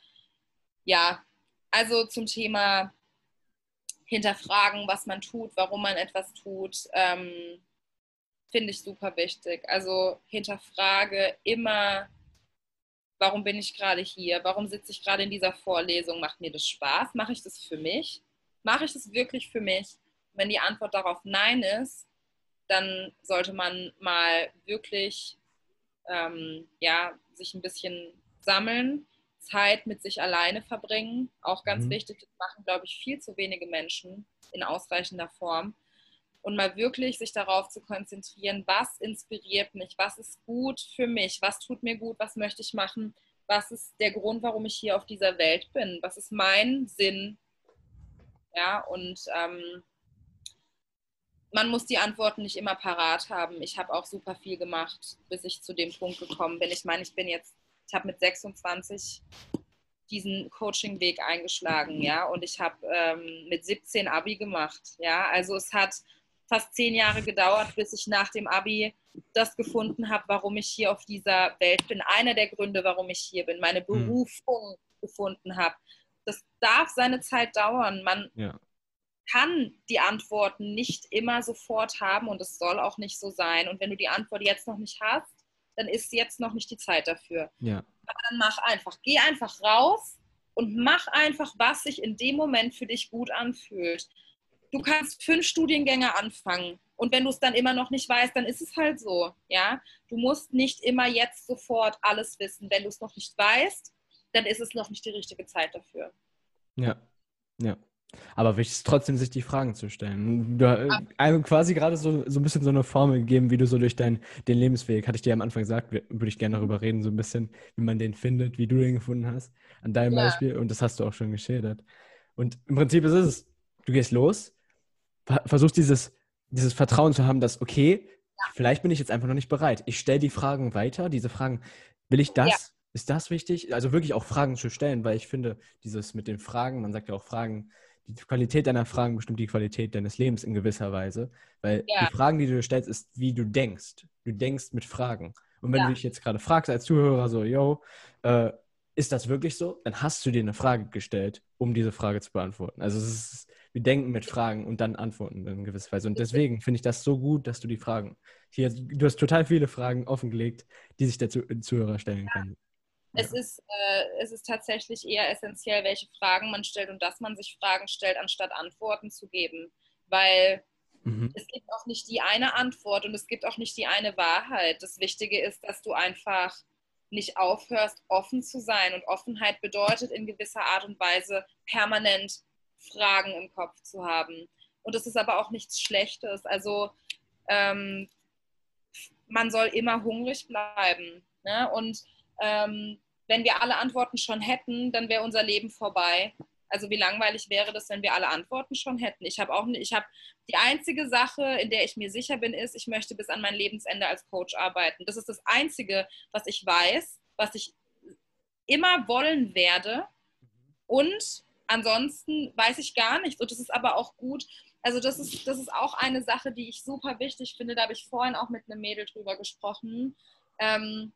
ja, also zum Thema hinterfragen, was man tut, warum man etwas tut, ähm, finde ich super wichtig. Also hinterfrage immer, warum bin ich gerade hier? Warum sitze ich gerade in dieser Vorlesung? Macht mir das Spaß? Mache ich das für mich? Mache ich das wirklich für mich? Wenn die Antwort darauf Nein ist, dann sollte man mal wirklich ähm, ja, sich ein bisschen sammeln, Zeit mit sich alleine verbringen. Auch ganz mhm. wichtig, das machen, glaube ich, viel zu wenige Menschen in ausreichender Form. Und mal wirklich sich darauf zu konzentrieren, was inspiriert mich, was ist gut für mich, was tut mir gut, was möchte ich machen, was ist der Grund, warum ich hier auf dieser Welt bin, was ist mein Sinn. Ja, und ähm, man muss die Antworten nicht immer parat haben. Ich habe auch super viel gemacht, bis ich zu dem Punkt gekommen bin. Ich meine, ich bin jetzt, ich habe mit 26 diesen Coaching-Weg eingeschlagen, ja, und ich habe ähm, mit 17 Abi gemacht, ja. Also es hat fast zehn Jahre gedauert, bis ich nach dem Abi das gefunden habe, warum ich hier auf dieser Welt bin. Einer der Gründe, warum ich hier bin, meine hm. Berufung mhm. gefunden habe. Das darf seine Zeit dauern. Man, ja kann die Antworten nicht immer sofort haben und es soll auch nicht so sein. Und wenn du die Antwort jetzt noch nicht hast, dann ist jetzt noch nicht die Zeit dafür. Ja. Aber dann mach einfach, geh einfach raus und mach einfach, was sich in dem Moment für dich gut anfühlt. Du kannst fünf Studiengänge anfangen und wenn du es dann immer noch nicht weißt, dann ist es halt so. Ja, du musst nicht immer jetzt sofort alles wissen. Wenn du es noch nicht weißt, dann ist es noch nicht die richtige Zeit dafür. Ja, ja. Aber wichtig ist trotzdem, sich die Fragen zu stellen. Du hast einem quasi gerade so, so ein bisschen so eine Formel gegeben, wie du so durch dein, den Lebensweg, hatte ich dir am Anfang gesagt, würde ich gerne darüber reden, so ein bisschen, wie man den findet, wie du den gefunden hast, an deinem ja. Beispiel. Und das hast du auch schon geschildert. Und im Prinzip ist es, du gehst los, versuchst dieses, dieses Vertrauen zu haben, dass, okay, ja. vielleicht bin ich jetzt einfach noch nicht bereit. Ich stelle die Fragen weiter, diese Fragen, will ich das? Ja. Ist das wichtig? Also wirklich auch Fragen zu stellen, weil ich finde, dieses mit den Fragen, man sagt ja auch Fragen, die Qualität deiner Fragen bestimmt die Qualität deines Lebens in gewisser Weise. Weil ja. die Fragen, die du stellst, ist, wie du denkst. Du denkst mit Fragen. Und wenn ja. du dich jetzt gerade fragst als Zuhörer so, yo, äh, ist das wirklich so? Dann hast du dir eine Frage gestellt, um diese Frage zu beantworten. Also es ist, wir denken mit Fragen und dann antworten in gewisser Weise. Und deswegen finde ich das so gut, dass du die Fragen hier, du hast total viele Fragen offengelegt, die sich der Zuhörer stellen ja. kann. Es, ist, äh, es ist tatsächlich eher essentiell, welche Fragen man stellt und dass man sich Fragen stellt, anstatt Antworten zu geben. Weil mhm. es gibt auch nicht die eine Antwort und es gibt auch nicht die eine Wahrheit. Das Wichtige ist, dass du einfach nicht aufhörst, offen zu sein. Und Offenheit bedeutet in gewisser Art und Weise permanent Fragen im Kopf zu haben. Und es ist aber auch nichts Schlechtes. Also ähm, man soll immer hungrig bleiben. Ne? Und ähm, wenn wir alle Antworten schon hätten, dann wäre unser Leben vorbei. Also wie langweilig wäre das, wenn wir alle Antworten schon hätten? Ich habe auch, ich habe die einzige Sache, in der ich mir sicher bin, ist, ich möchte bis an mein Lebensende als Coach arbeiten. Das ist das einzige, was ich weiß, was ich immer wollen werde. Und ansonsten weiß ich gar nichts. Und das ist aber auch gut. Also das ist, das ist auch eine Sache, die ich super wichtig finde. Da habe ich vorhin auch mit einem Mädel drüber gesprochen. Ähm,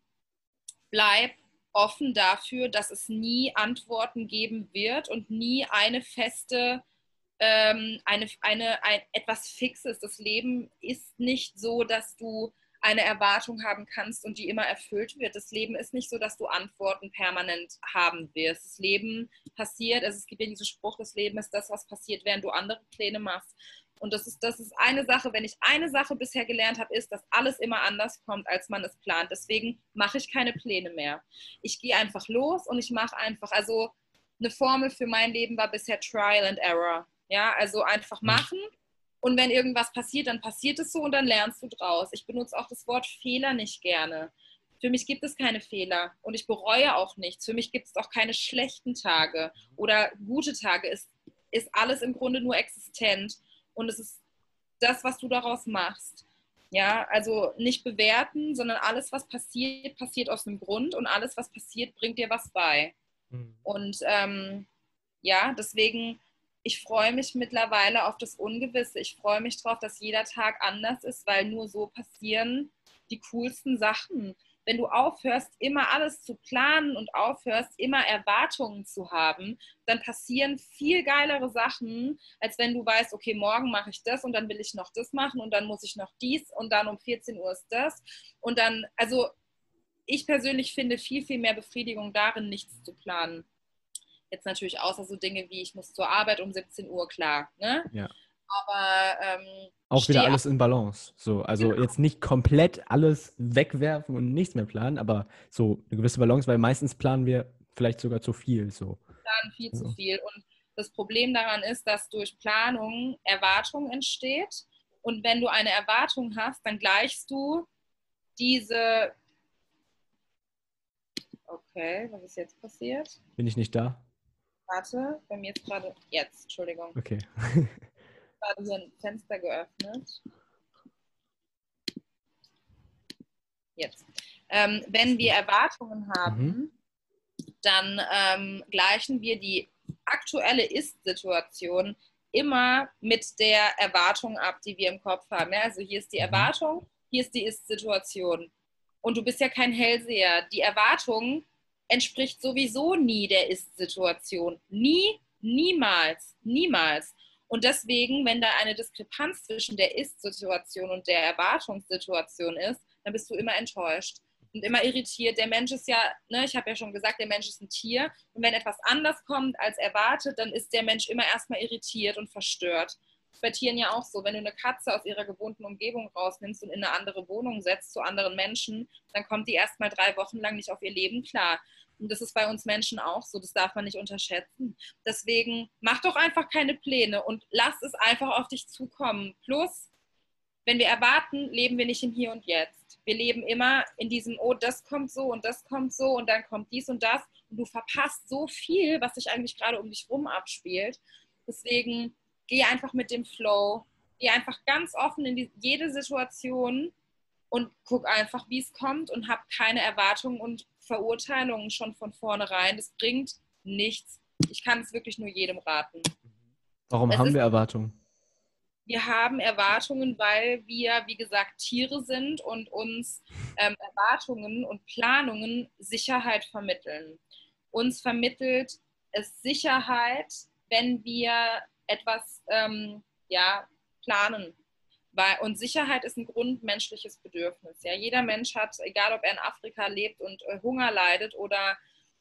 bleib offen dafür, dass es nie Antworten geben wird und nie eine feste, ähm, eine, eine, ein, etwas Fixes. Das Leben ist nicht so, dass du eine Erwartung haben kannst und die immer erfüllt wird. Das Leben ist nicht so, dass du Antworten permanent haben wirst. Das Leben passiert, also es gibt ja diesen Spruch, das Leben ist das, was passiert, während du andere Pläne machst. Und das ist, das ist eine Sache, wenn ich eine Sache bisher gelernt habe, ist, dass alles immer anders kommt, als man es plant. Deswegen mache ich keine Pläne mehr. Ich gehe einfach los und ich mache einfach, also eine Formel für mein Leben war bisher Trial and Error. Ja, also einfach mhm. machen. Und wenn irgendwas passiert, dann passiert es so und dann lernst du draus. Ich benutze auch das Wort Fehler nicht gerne. Für mich gibt es keine Fehler und ich bereue auch nichts. Für mich gibt es auch keine schlechten Tage oder gute Tage. Es ist alles im Grunde nur existent und es ist das, was du daraus machst. Ja, also nicht bewerten, sondern alles, was passiert, passiert aus einem Grund und alles, was passiert, bringt dir was bei. Mhm. Und ähm, ja, deswegen, ich freue mich mittlerweile auf das Ungewisse. Ich freue mich darauf, dass jeder Tag anders ist, weil nur so passieren die coolsten Sachen. wenn du aufhörst, immer alles zu planen und aufhörst, immer Erwartungen zu haben, dann passieren viel geilere Sachen, als wenn du weißt, okay, morgen mache ich das und dann will ich noch das machen und dann muss ich noch dies und dann um 14 Uhr ist das. Und dann, also ich persönlich finde viel, viel mehr Befriedigung darin, nichts zu planen. Jetzt natürlich außer so Dinge wie, ich muss zur Arbeit um 17 Uhr, klar. Ne? Ja. Aber ähm, auch wieder alles in Balance. So, also genau. jetzt nicht komplett alles wegwerfen und nichts mehr planen, aber so eine gewisse Balance, weil meistens planen wir vielleicht sogar zu viel. So. Wir planen viel so. zu viel. Und das Problem daran ist, dass durch Planung Erwartung entsteht. Und wenn du eine Erwartung hast, dann gleichst du diese. Okay, was ist jetzt passiert? Bin ich nicht da? Warte, bei mir ist gerade. Jetzt, Entschuldigung. Okay. [laughs] gerade hier ein Fenster geöffnet. Jetzt. Ähm, wenn wir Erwartungen haben, mhm. dann ähm, gleichen wir die aktuelle Ist-Situation immer mit der Erwartung ab, die wir im Kopf haben. Ja, also hier ist die mhm. Erwartung, hier ist die Ist-Situation. Und du bist ja kein Hellseher. Die Erwartung entspricht sowieso nie der Ist-Situation. Nie, niemals, niemals. Und deswegen, wenn da eine Diskrepanz zwischen der Ist-Situation und der Erwartungssituation ist, dann bist du immer enttäuscht und immer irritiert. Der Mensch ist ja, ne, ich habe ja schon gesagt, der Mensch ist ein Tier. Und wenn etwas anders kommt als erwartet, dann ist der Mensch immer erstmal irritiert und verstört. Bei Tieren ja auch so. Wenn du eine Katze aus ihrer gewohnten Umgebung rausnimmst und in eine andere Wohnung setzt zu anderen Menschen, dann kommt die erstmal drei Wochen lang nicht auf ihr Leben klar. Und das ist bei uns Menschen auch so, das darf man nicht unterschätzen. Deswegen mach doch einfach keine Pläne und lass es einfach auf dich zukommen. Plus, wenn wir erwarten, leben wir nicht im Hier und Jetzt. Wir leben immer in diesem, oh, das kommt so und das kommt so und dann kommt dies und das. Und du verpasst so viel, was sich eigentlich gerade um dich rum abspielt. Deswegen geh einfach mit dem Flow, geh einfach ganz offen in die, jede Situation und guck einfach, wie es kommt und hab keine Erwartungen und Verurteilungen schon von vornherein. Das bringt nichts. Ich kann es wirklich nur jedem raten. Warum es haben wir Erwartungen? Wir haben Erwartungen, weil wir, wie gesagt, Tiere sind und uns ähm, Erwartungen und Planungen Sicherheit vermitteln. Uns vermittelt es Sicherheit, wenn wir etwas ähm, ja, planen, weil, und Sicherheit ist ein grundmenschliches Bedürfnis. Ja? Jeder Mensch hat, egal ob er in Afrika lebt und äh, Hunger leidet oder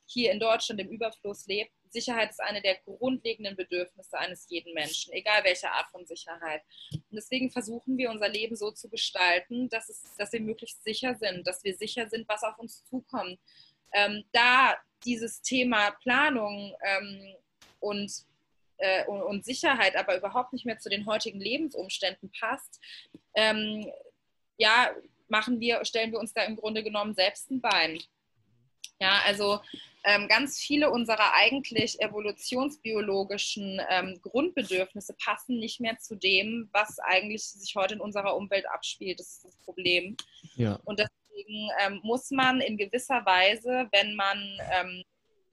hier in Deutschland im Überfluss lebt, Sicherheit ist eine der grundlegenden Bedürfnisse eines jeden Menschen, egal welche Art von Sicherheit. Und deswegen versuchen wir unser Leben so zu gestalten, dass, es, dass wir möglichst sicher sind, dass wir sicher sind, was auf uns zukommt. Ähm, da dieses Thema Planung ähm, und äh, und, und, Sicherheit aber überhaupt nicht mehr zu den heutigen Lebensumständen passt, ähm, ja, machen wir, stellen wir uns da im Grunde genommen selbst ein Bein. Ja, also ähm, ganz viele unserer eigentlich evolutionsbiologischen ähm, Grundbedürfnisse passen nicht mehr zu dem, was eigentlich sich heute in unserer Umwelt abspielt. Das ist das Problem. Ja. Und deswegen ähm, muss man in gewisser Weise, wenn man ähm,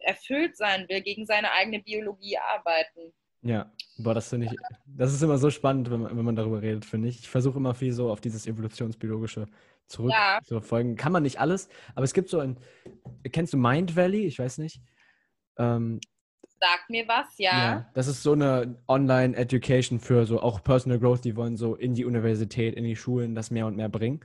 erfüllt sein will, gegen seine eigene Biologie arbeiten. Ja, boah, das finde ich, das ist immer so spannend, wenn man, wenn man darüber redet, finde ich. Ich versuche immer viel so auf dieses evolutionsbiologische zurück ja. Kann man nicht alles, aber es gibt so ein, kennst du Mind Valley? Ich weiß nicht. Ähm, Sag mir was, ja. ja. Das ist so eine Online-Education für so auch Personal Growth, die wollen so in die Universität, in die Schulen das mehr und mehr bringen.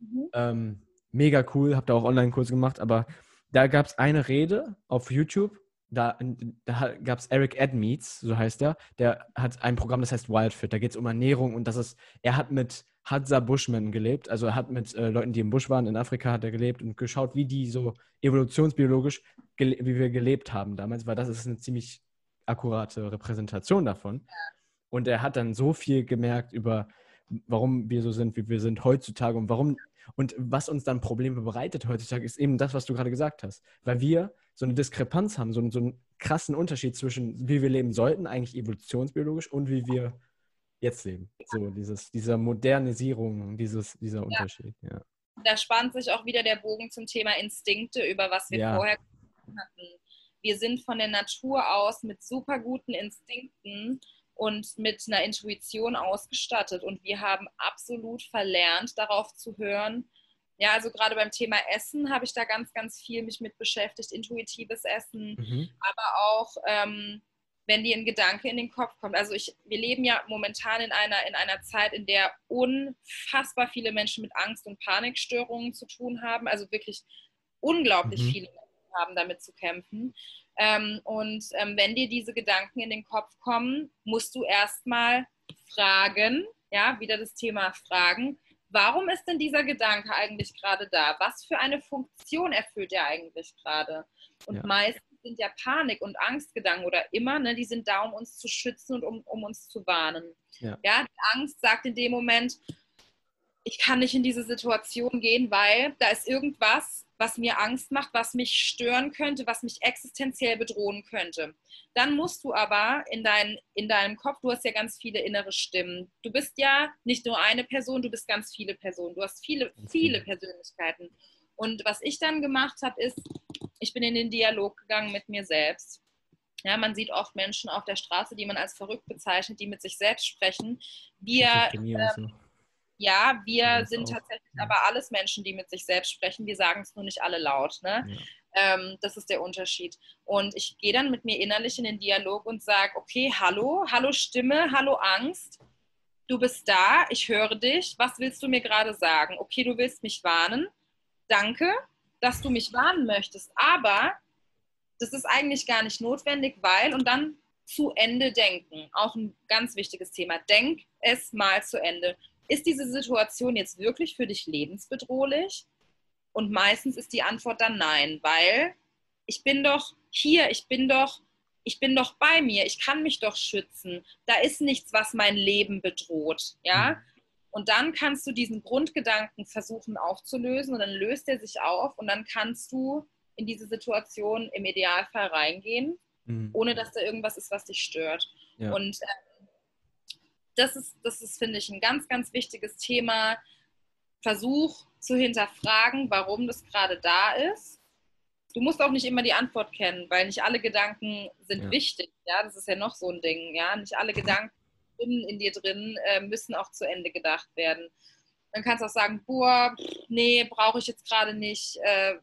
Mhm. Ähm, mega cool, habe da auch Online-Kurse gemacht, aber da gab es eine Rede auf YouTube, da, da gab es Eric Edmeets, so heißt er, der hat ein Programm, das heißt Wildfit. Da geht es um Ernährung und das ist, er hat mit Hadza Bushmen gelebt, also er hat mit äh, Leuten, die im Busch waren, in Afrika hat er gelebt und geschaut, wie die so evolutionsbiologisch, wie wir gelebt haben damals, weil das ist eine ziemlich akkurate Repräsentation davon. Und er hat dann so viel gemerkt über, warum wir so sind, wie wir sind heutzutage und warum und was uns dann Probleme bereitet heutzutage, ist eben das, was du gerade gesagt hast. Weil wir so eine Diskrepanz haben, so, so einen krassen Unterschied zwischen, wie wir leben sollten, eigentlich evolutionsbiologisch, und wie wir jetzt leben. So dieses, dieser Modernisierung, dieses, dieser Unterschied. Ja. Da spannt sich auch wieder der Bogen zum Thema Instinkte, über was wir ja. vorher hatten. Wir sind von der Natur aus mit super guten Instinkten und mit einer Intuition ausgestattet. Und wir haben absolut verlernt, darauf zu hören, Ja, also gerade beim Thema Essen habe ich da ganz, ganz viel mich mit beschäftigt, intuitives Essen, mhm. aber auch ähm, wenn dir ein Gedanke in den Kopf kommt. Also ich, wir leben ja momentan in einer, in einer Zeit, in der unfassbar viele Menschen mit Angst und Panikstörungen zu tun haben. Also wirklich unglaublich mhm. viele Menschen haben damit zu kämpfen. Ähm, und ähm, wenn dir diese Gedanken in den Kopf kommen, musst du erstmal fragen, ja, wieder das Thema Fragen. Warum ist denn dieser Gedanke eigentlich gerade da? Was für eine Funktion erfüllt er eigentlich gerade? Und ja. meistens sind ja Panik- und Angstgedanken oder immer, ne, die sind da, um uns zu schützen und um, um uns zu warnen. Ja. ja, die Angst sagt in dem Moment, ich kann nicht in diese Situation gehen, weil da ist irgendwas, was mir Angst macht, was mich stören könnte, was mich existenziell bedrohen könnte. Dann musst du aber in, dein, in deinem Kopf, du hast ja ganz viele innere Stimmen. Du bist ja nicht nur eine Person, du bist ganz viele Personen. Du hast viele, viele Persönlichkeiten. Und was ich dann gemacht habe, ist, ich bin in den Dialog gegangen mit mir selbst. Ja, man sieht oft Menschen auf der Straße, die man als verrückt bezeichnet, die mit sich selbst sprechen. Wir, ähm, ja, wir sind tatsächlich ja. aber alles Menschen, die mit sich selbst sprechen. Wir sagen es nur nicht alle laut. Ne? Ja. Ähm, das ist der Unterschied. Und ich gehe dann mit mir innerlich in den Dialog und sage, okay, hallo, hallo Stimme, hallo Angst. Du bist da, ich höre dich. Was willst du mir gerade sagen? Okay, du willst mich warnen danke, dass du mich warnen möchtest, aber das ist eigentlich gar nicht notwendig, weil und dann zu Ende denken, auch ein ganz wichtiges Thema. Denk es mal zu Ende. Ist diese Situation jetzt wirklich für dich lebensbedrohlich? Und meistens ist die Antwort dann nein, weil ich bin doch hier, ich bin doch, ich bin doch bei mir, ich kann mich doch schützen. Da ist nichts, was mein Leben bedroht, ja? Mhm. Und dann kannst du diesen Grundgedanken versuchen aufzulösen und dann löst er sich auf und dann kannst du in diese Situation im Idealfall reingehen, mhm. ohne dass da irgendwas ist, was dich stört. Ja. Und äh, das ist, das ist, finde ich, ein ganz, ganz wichtiges Thema. Versuch zu hinterfragen, warum das gerade da ist. Du musst auch nicht immer die Antwort kennen, weil nicht alle Gedanken sind ja. wichtig. Ja, das ist ja noch so ein Ding. Ja, nicht alle Gedanken in dir drin äh, müssen auch zu Ende gedacht werden. Dann kannst du auch sagen, boah, nee, brauche ich jetzt gerade nicht, äh,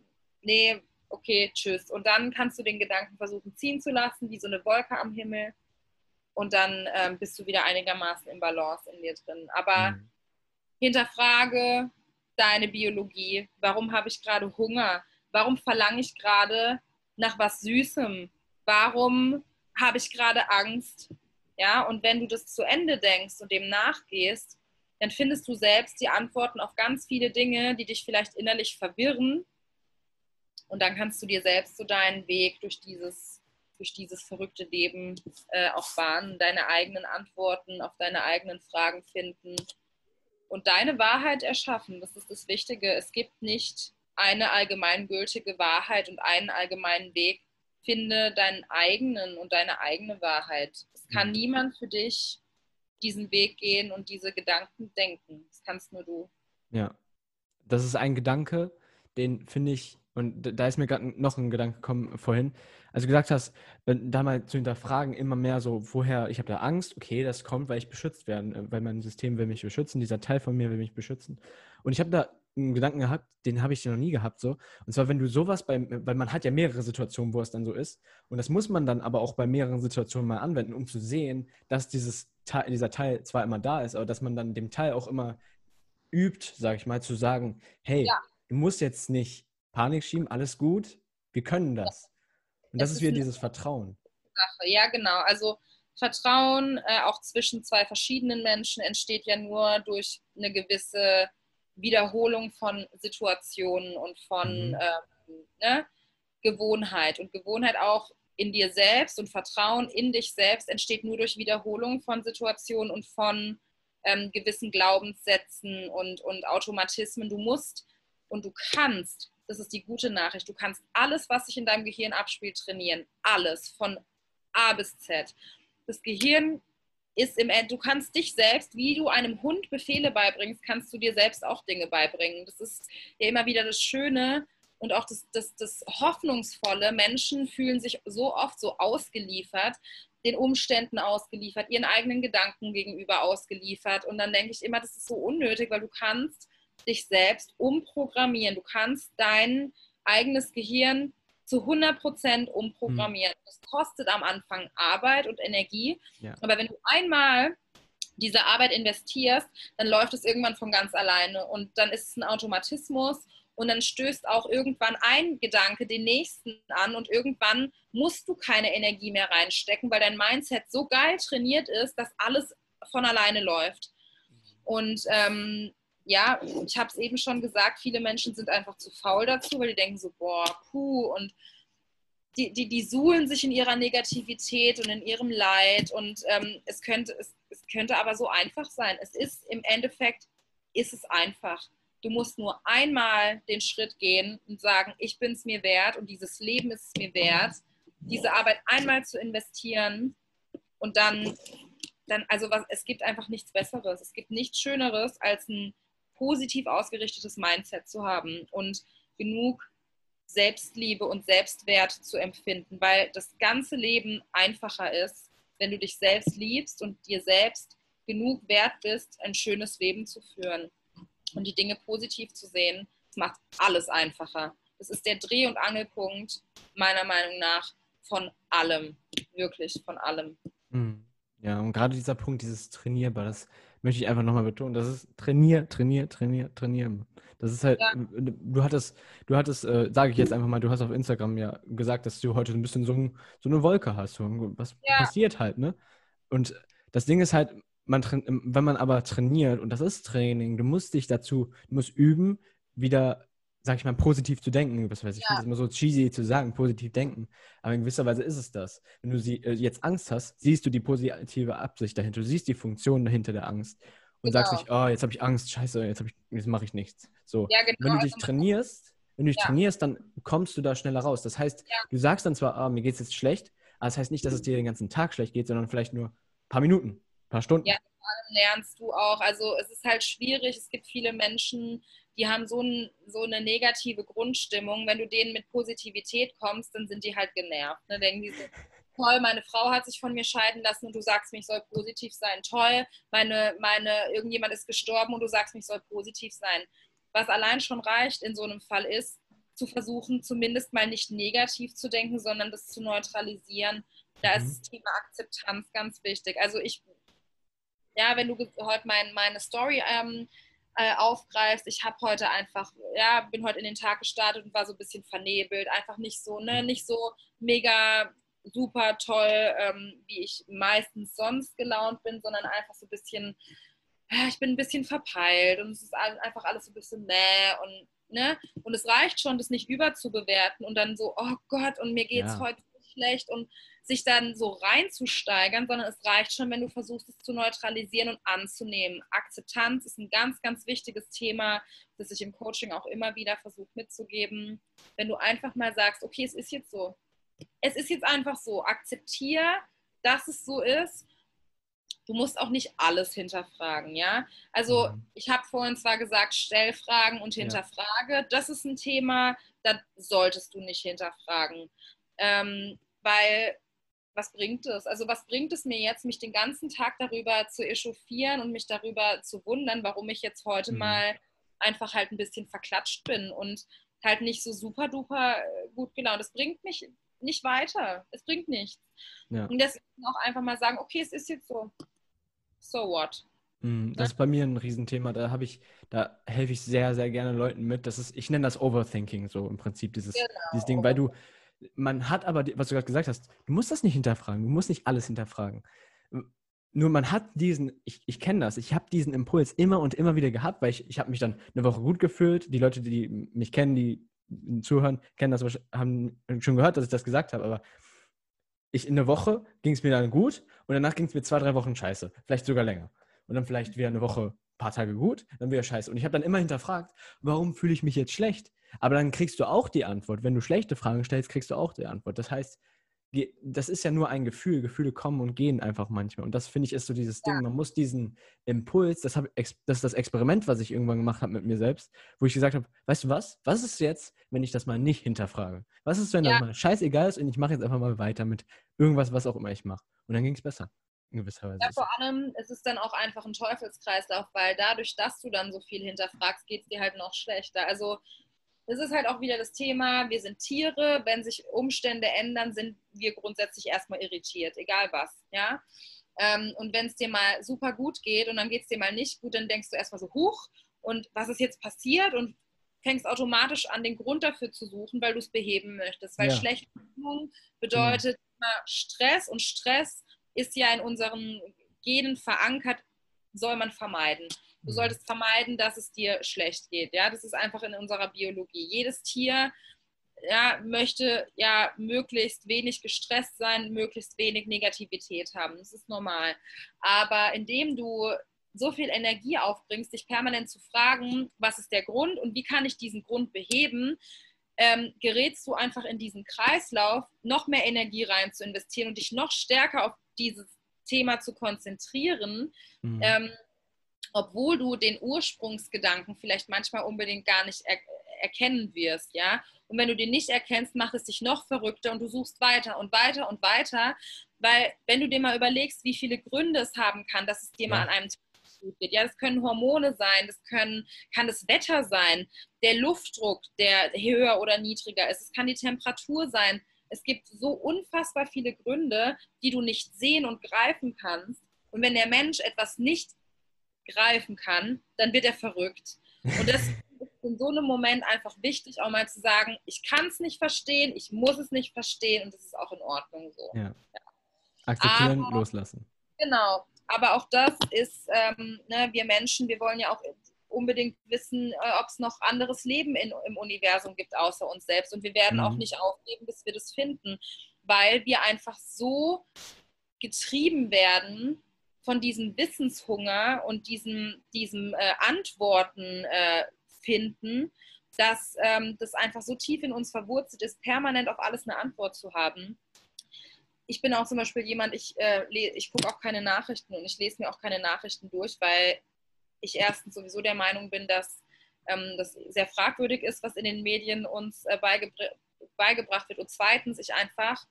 nee, okay, tschüss. Und dann kannst du den Gedanken versuchen ziehen zu lassen, wie so eine Wolke am Himmel. Und dann ähm, bist du wieder einigermaßen im Balance in dir drin. Aber mhm. hinterfrage deine Biologie. Warum habe ich gerade Hunger? Warum verlange ich gerade nach was Süßem? Warum habe ich gerade Angst? Ja, und wenn du das zu Ende denkst und dem nachgehst, dann findest du selbst die Antworten auf ganz viele Dinge, die dich vielleicht innerlich verwirren. Und dann kannst du dir selbst so deinen Weg durch dieses, durch dieses verrückte Leben äh, auch bahnen, deine eigenen Antworten auf deine eigenen Fragen finden und deine Wahrheit erschaffen. Das ist das Wichtige. Es gibt nicht eine allgemeingültige Wahrheit und einen allgemeinen Weg. Finde deinen eigenen und deine eigene Wahrheit kann mhm. niemand für dich diesen Weg gehen und diese Gedanken denken. Das kannst nur du. Ja, das ist ein Gedanke, den finde ich, und da ist mir gerade noch ein Gedanke gekommen vorhin, als du gesagt hast, da mal zu hinterfragen, immer mehr so, woher, ich habe da Angst, okay, das kommt, weil ich beschützt werden, äh, weil mein System will mich beschützen, dieser Teil von mir will mich beschützen. Und ich habe da einen Gedanken gehabt, den habe ich noch nie gehabt so. Und zwar, wenn du sowas bei, weil man hat ja mehrere Situationen, wo es dann so ist. Und das muss man dann aber auch bei mehreren Situationen mal anwenden, um zu sehen, dass dieses dieser Teil zwar immer da ist, aber dass man dann dem Teil auch immer übt, sage ich mal, zu sagen, hey, ja. Du musst jetzt nicht Panik schieben, alles gut, wir können das. Und das, das ist wieder dieses Vertrauen. Sache. Ja, genau. Also Vertrauen äh, auch zwischen zwei verschiedenen Menschen entsteht ja nur durch eine gewisse Wiederholung von Situationen und von mhm. ähm, ne, Gewohnheit. Und Gewohnheit auch in dir selbst und Vertrauen in dich selbst entsteht nur durch Wiederholung von Situationen und von ähm, gewissen Glaubenssätzen und, und Automatismen. Du musst und du kannst, das ist die gute Nachricht, du kannst alles, was sich in deinem Gehirn abspielt, trainieren. Alles, von A bis Z. Das Gehirn ist im End, du kannst dich selbst, wie du einem Hund Befehle beibringst, kannst du dir selbst auch Dinge beibringen. Das ist ja immer wieder das Schöne und auch das, das, das Hoffnungsvolle. Menschen fühlen sich so oft so ausgeliefert, den Umständen ausgeliefert, ihren eigenen Gedanken gegenüber ausgeliefert. Und dann denke ich immer, das ist so unnötig, weil du kannst dich selbst umprogrammieren. Du kannst dein eigenes Gehirn zu 100 Prozent umprogrammieren. Mhm. Das kostet am Anfang Arbeit und Energie. Ja. Aber wenn du einmal diese Arbeit investierst, dann läuft es irgendwann von ganz alleine und dann ist es ein Automatismus und dann stößt auch irgendwann ein Gedanke den nächsten an und irgendwann musst du keine Energie mehr reinstecken, weil dein Mindset so geil trainiert ist, dass alles von alleine läuft. Und ähm, ja, ich habe es eben schon gesagt, viele Menschen sind einfach zu faul dazu, weil die denken so, boah, puh, und die, die, die suhlen sich in ihrer Negativität und in ihrem Leid und ähm, es, könnte, es, es könnte aber so einfach sein. Es ist im Endeffekt, ist es einfach. Du musst nur einmal den Schritt gehen und sagen, ich bin es mir wert und dieses Leben ist es mir wert, diese Arbeit einmal zu investieren und dann, dann also was, es gibt einfach nichts Besseres. Es gibt nichts Schöneres, als ein positiv ausgerichtetes Mindset zu haben und genug Selbstliebe und Selbstwert zu empfinden, weil das ganze Leben einfacher ist, wenn du dich selbst liebst und dir selbst genug wert bist, ein schönes Leben zu führen und die Dinge positiv zu sehen. Das macht alles einfacher. Das ist der Dreh- und Angelpunkt meiner Meinung nach von allem, wirklich von allem. Hm. Ja, und gerade dieser Punkt, dieses Trainierbar, das möchte ich einfach nochmal betonen. Das ist trainier, trainier, trainier, trainieren. Das ist halt, ja. du hattest, du hattest, äh, sage ich jetzt einfach mal, du hast auf Instagram ja gesagt, dass du heute ein bisschen so, ein, so eine Wolke hast. Was ja. passiert halt, ne? Und das Ding ist halt, man, wenn man aber trainiert, und das ist Training, du musst dich dazu, du musst üben, wieder sag ich mal, positiv zu denken. Was weiß ich, ja. finde es immer so cheesy zu sagen, positiv denken. Aber in gewisser Weise ist es das. Wenn du sie, äh, jetzt Angst hast, siehst du die positive Absicht dahinter. Du siehst die Funktion dahinter der Angst. Und genau. sagst nicht, oh, jetzt habe ich Angst, scheiße, jetzt, jetzt mache ich nichts. So. Ja, genau. Wenn du dich also trainierst, wenn du dich ja. trainierst, dann kommst du da schneller raus. Das heißt, du sagst dann zwar, oh, mir geht es jetzt schlecht, aber das heißt nicht, dass es dir den ganzen Tag schlecht geht, sondern vielleicht nur ein paar Minuten, ein paar Stunden. Ja, vor allem lernst du auch. Also es ist halt schwierig. Es gibt viele Menschen, die haben so, ein, so, eine negative Grundstimmung. Wenn du denen mit Positivität kommst, dann sind die halt genervt. Ne? Denken die so, toll, meine Frau hat sich von mir scheiden lassen und du sagst mir, ich soll positiv sein. Toll, meine, meine, irgendjemand ist gestorben und du sagst mir, ich soll positiv sein. Was allein schon reicht in so einem Fall ist, zu versuchen, zumindest mal nicht negativ zu denken, sondern das zu neutralisieren. Da ist mhm. das Thema Akzeptanz ganz wichtig. Also ich, ja, wenn du heute mein, meine Story ähm, äh, aufgreifst. Ich habe heute einfach, ja, bin heute in den Tag gestartet und war so ein bisschen vernebelt, einfach nicht so, ne, mhm. nicht so mega super toll, ähm, wie ich meistens sonst gelaunt bin, sondern einfach so ein bisschen, ja, ich bin ein bisschen verpeilt und es ist einfach alles so ein bisschen mäh und ne, und es reicht schon, das nicht überzubewerten und dann so, oh Gott, und mir geht es ja. heute schlecht und sich dann so reinzusteigern, sondern es reicht schon, wenn du versuchst, es zu neutralisieren und anzunehmen. Akzeptanz ist ein ganz, ganz wichtiges Thema, das ich im Coaching auch immer wieder versuche mitzugeben. Wenn du einfach mal sagst, okay, es ist jetzt so. Es ist jetzt einfach so. Akzeptiere, dass es so ist. Du musst auch nicht alles hinterfragen, ja. Also mhm. ich habe vorhin zwar gesagt, stell Fragen und hinterfrage. Ja. Das ist ein Thema, das solltest du nicht hinterfragen. Ähm, weil was bringt es? Also was bringt es mir jetzt, mich den ganzen Tag darüber zu echauffieren und mich darüber zu wundern, warum ich jetzt heute mhm. mal einfach halt ein bisschen verklatscht bin und halt nicht so super duper äh, gut genau. Das bringt mich nicht weiter. Es bringt nichts. Ja. Und deswegen auch einfach mal sagen, okay, es ist jetzt so. So what? Mhm, das ist bei mir ein Riesenthema. Da habe ich, da helfe ich sehr, sehr gerne Leuten mit. Das ist, ich nenne das Overthinking, so im Prinzip, dieses, genau. dieses Ding, weil du, man hat aber, was du gerade gesagt hast, du musst das nicht hinterfragen, du musst nicht alles hinterfragen. Nur man hat diesen, ich, ich kenne das, ich habe diesen Impuls immer und immer wieder gehabt, weil ich, ich habe mich dann eine Woche gut gefühlt. Die Leute, die mich kennen, die zuhören, kennen das, haben schon gehört, dass ich das gesagt habe, aber ich in der Woche ging es mir dann gut und danach ging es mir zwei, drei Wochen scheiße, vielleicht sogar länger. Und dann vielleicht wieder eine Woche, paar Tage gut, dann wieder scheiße. Und ich habe dann immer hinterfragt, warum fühle ich mich jetzt schlecht? Aber dann kriegst du auch die Antwort. Wenn du schlechte Fragen stellst, kriegst du auch die Antwort. Das heißt, das ist ja nur ein Gefühl. Gefühle kommen und gehen einfach manchmal. Und das finde ich ist so dieses ja. Ding. Man muss diesen Impuls, das, hab, das ist das Experiment, was ich irgendwann gemacht habe mit mir selbst, wo ich gesagt habe, weißt du was? Was ist jetzt, wenn ich das mal nicht hinterfrage? Was ist, wenn ja. das mal scheißegal ist und ich mache jetzt einfach mal weiter mit irgendwas, was auch immer ich mache? Und dann ging es besser. In gewisser Weise. Ja, vor allem, es ist dann auch einfach ein Teufelskreislauf, weil dadurch, dass du dann so viel hinterfragst, geht es dir halt noch schlechter. Also es ist halt auch wieder das Thema, wir sind Tiere, wenn sich Umstände ändern, sind wir grundsätzlich erstmal irritiert, egal was, ja. Ähm, und wenn es dir mal super gut geht und dann geht es dir mal nicht gut, dann denkst du erstmal so, huch, und was ist jetzt passiert? Und fängst automatisch an, den Grund dafür zu suchen, weil du es beheben möchtest. Weil ja. schlechte Stimmung bedeutet mhm. immer Stress und Stress ist ja in unseren Genen verankert, soll man vermeiden. Du mhm. solltest vermeiden, dass es dir schlecht geht. Ja, das ist einfach in unserer Biologie. Jedes Tier ja, möchte ja möglichst wenig gestresst sein, möglichst wenig Negativität haben. Das ist normal. Aber indem du so viel Energie aufbringst, dich permanent zu fragen, was ist der Grund und wie kann ich diesen Grund beheben, ähm, gerätst du einfach in diesen Kreislauf, noch mehr Energie rein zu investieren und dich noch stärker auf dieses Thema zu konzentrieren, mhm. ähm, obwohl du den Ursprungsgedanken vielleicht manchmal unbedingt gar nicht er erkennen wirst, ja. Und wenn du den nicht erkennst, macht es dich noch verrückter und du suchst weiter und weiter und weiter, weil wenn du dir mal überlegst, wie viele Gründe es haben kann, dass es dir ja. mal an einem gut geht. Ja, das können Hormone sein, das können, kann das Wetter sein, der Luftdruck, der höher oder niedriger ist, es kann die Temperatur sein. Es gibt so unfassbar viele Gründe, die du nicht sehen und greifen kannst. Und wenn der Mensch etwas nicht greifen kann, dann wird er verrückt. Und das ist in so einem Moment einfach wichtig, auch mal zu sagen, ich kann es nicht verstehen, ich muss es nicht verstehen und das ist auch in Ordnung so. Ja. Ja. Akzeptieren, Aber, loslassen. Genau aber auch das ist, ähm, ne, wir Menschen, wir wollen ja auch unbedingt wissen, äh, ob es noch anderes Leben in, im Universum gibt außer uns selbst. Und wir werden mhm. auch nicht aufgeben, bis wir das finden, weil wir einfach so getrieben werden von diesem Wissenshunger und diesem, diesem äh, Antworten äh, finden, dass ähm, das einfach so tief in uns verwurzelt ist, permanent auf alles eine Antwort zu haben ich bin auch zum Beispiel jemand, ich, äh, ich gucke auch keine Nachrichten und ich lese mir auch keine Nachrichten durch, weil ich erstens sowieso der Meinung bin, dass ähm, das sehr fragwürdig ist, was in den Medien uns äh, beigebr beigebracht wird. Und zweitens, ich einfach,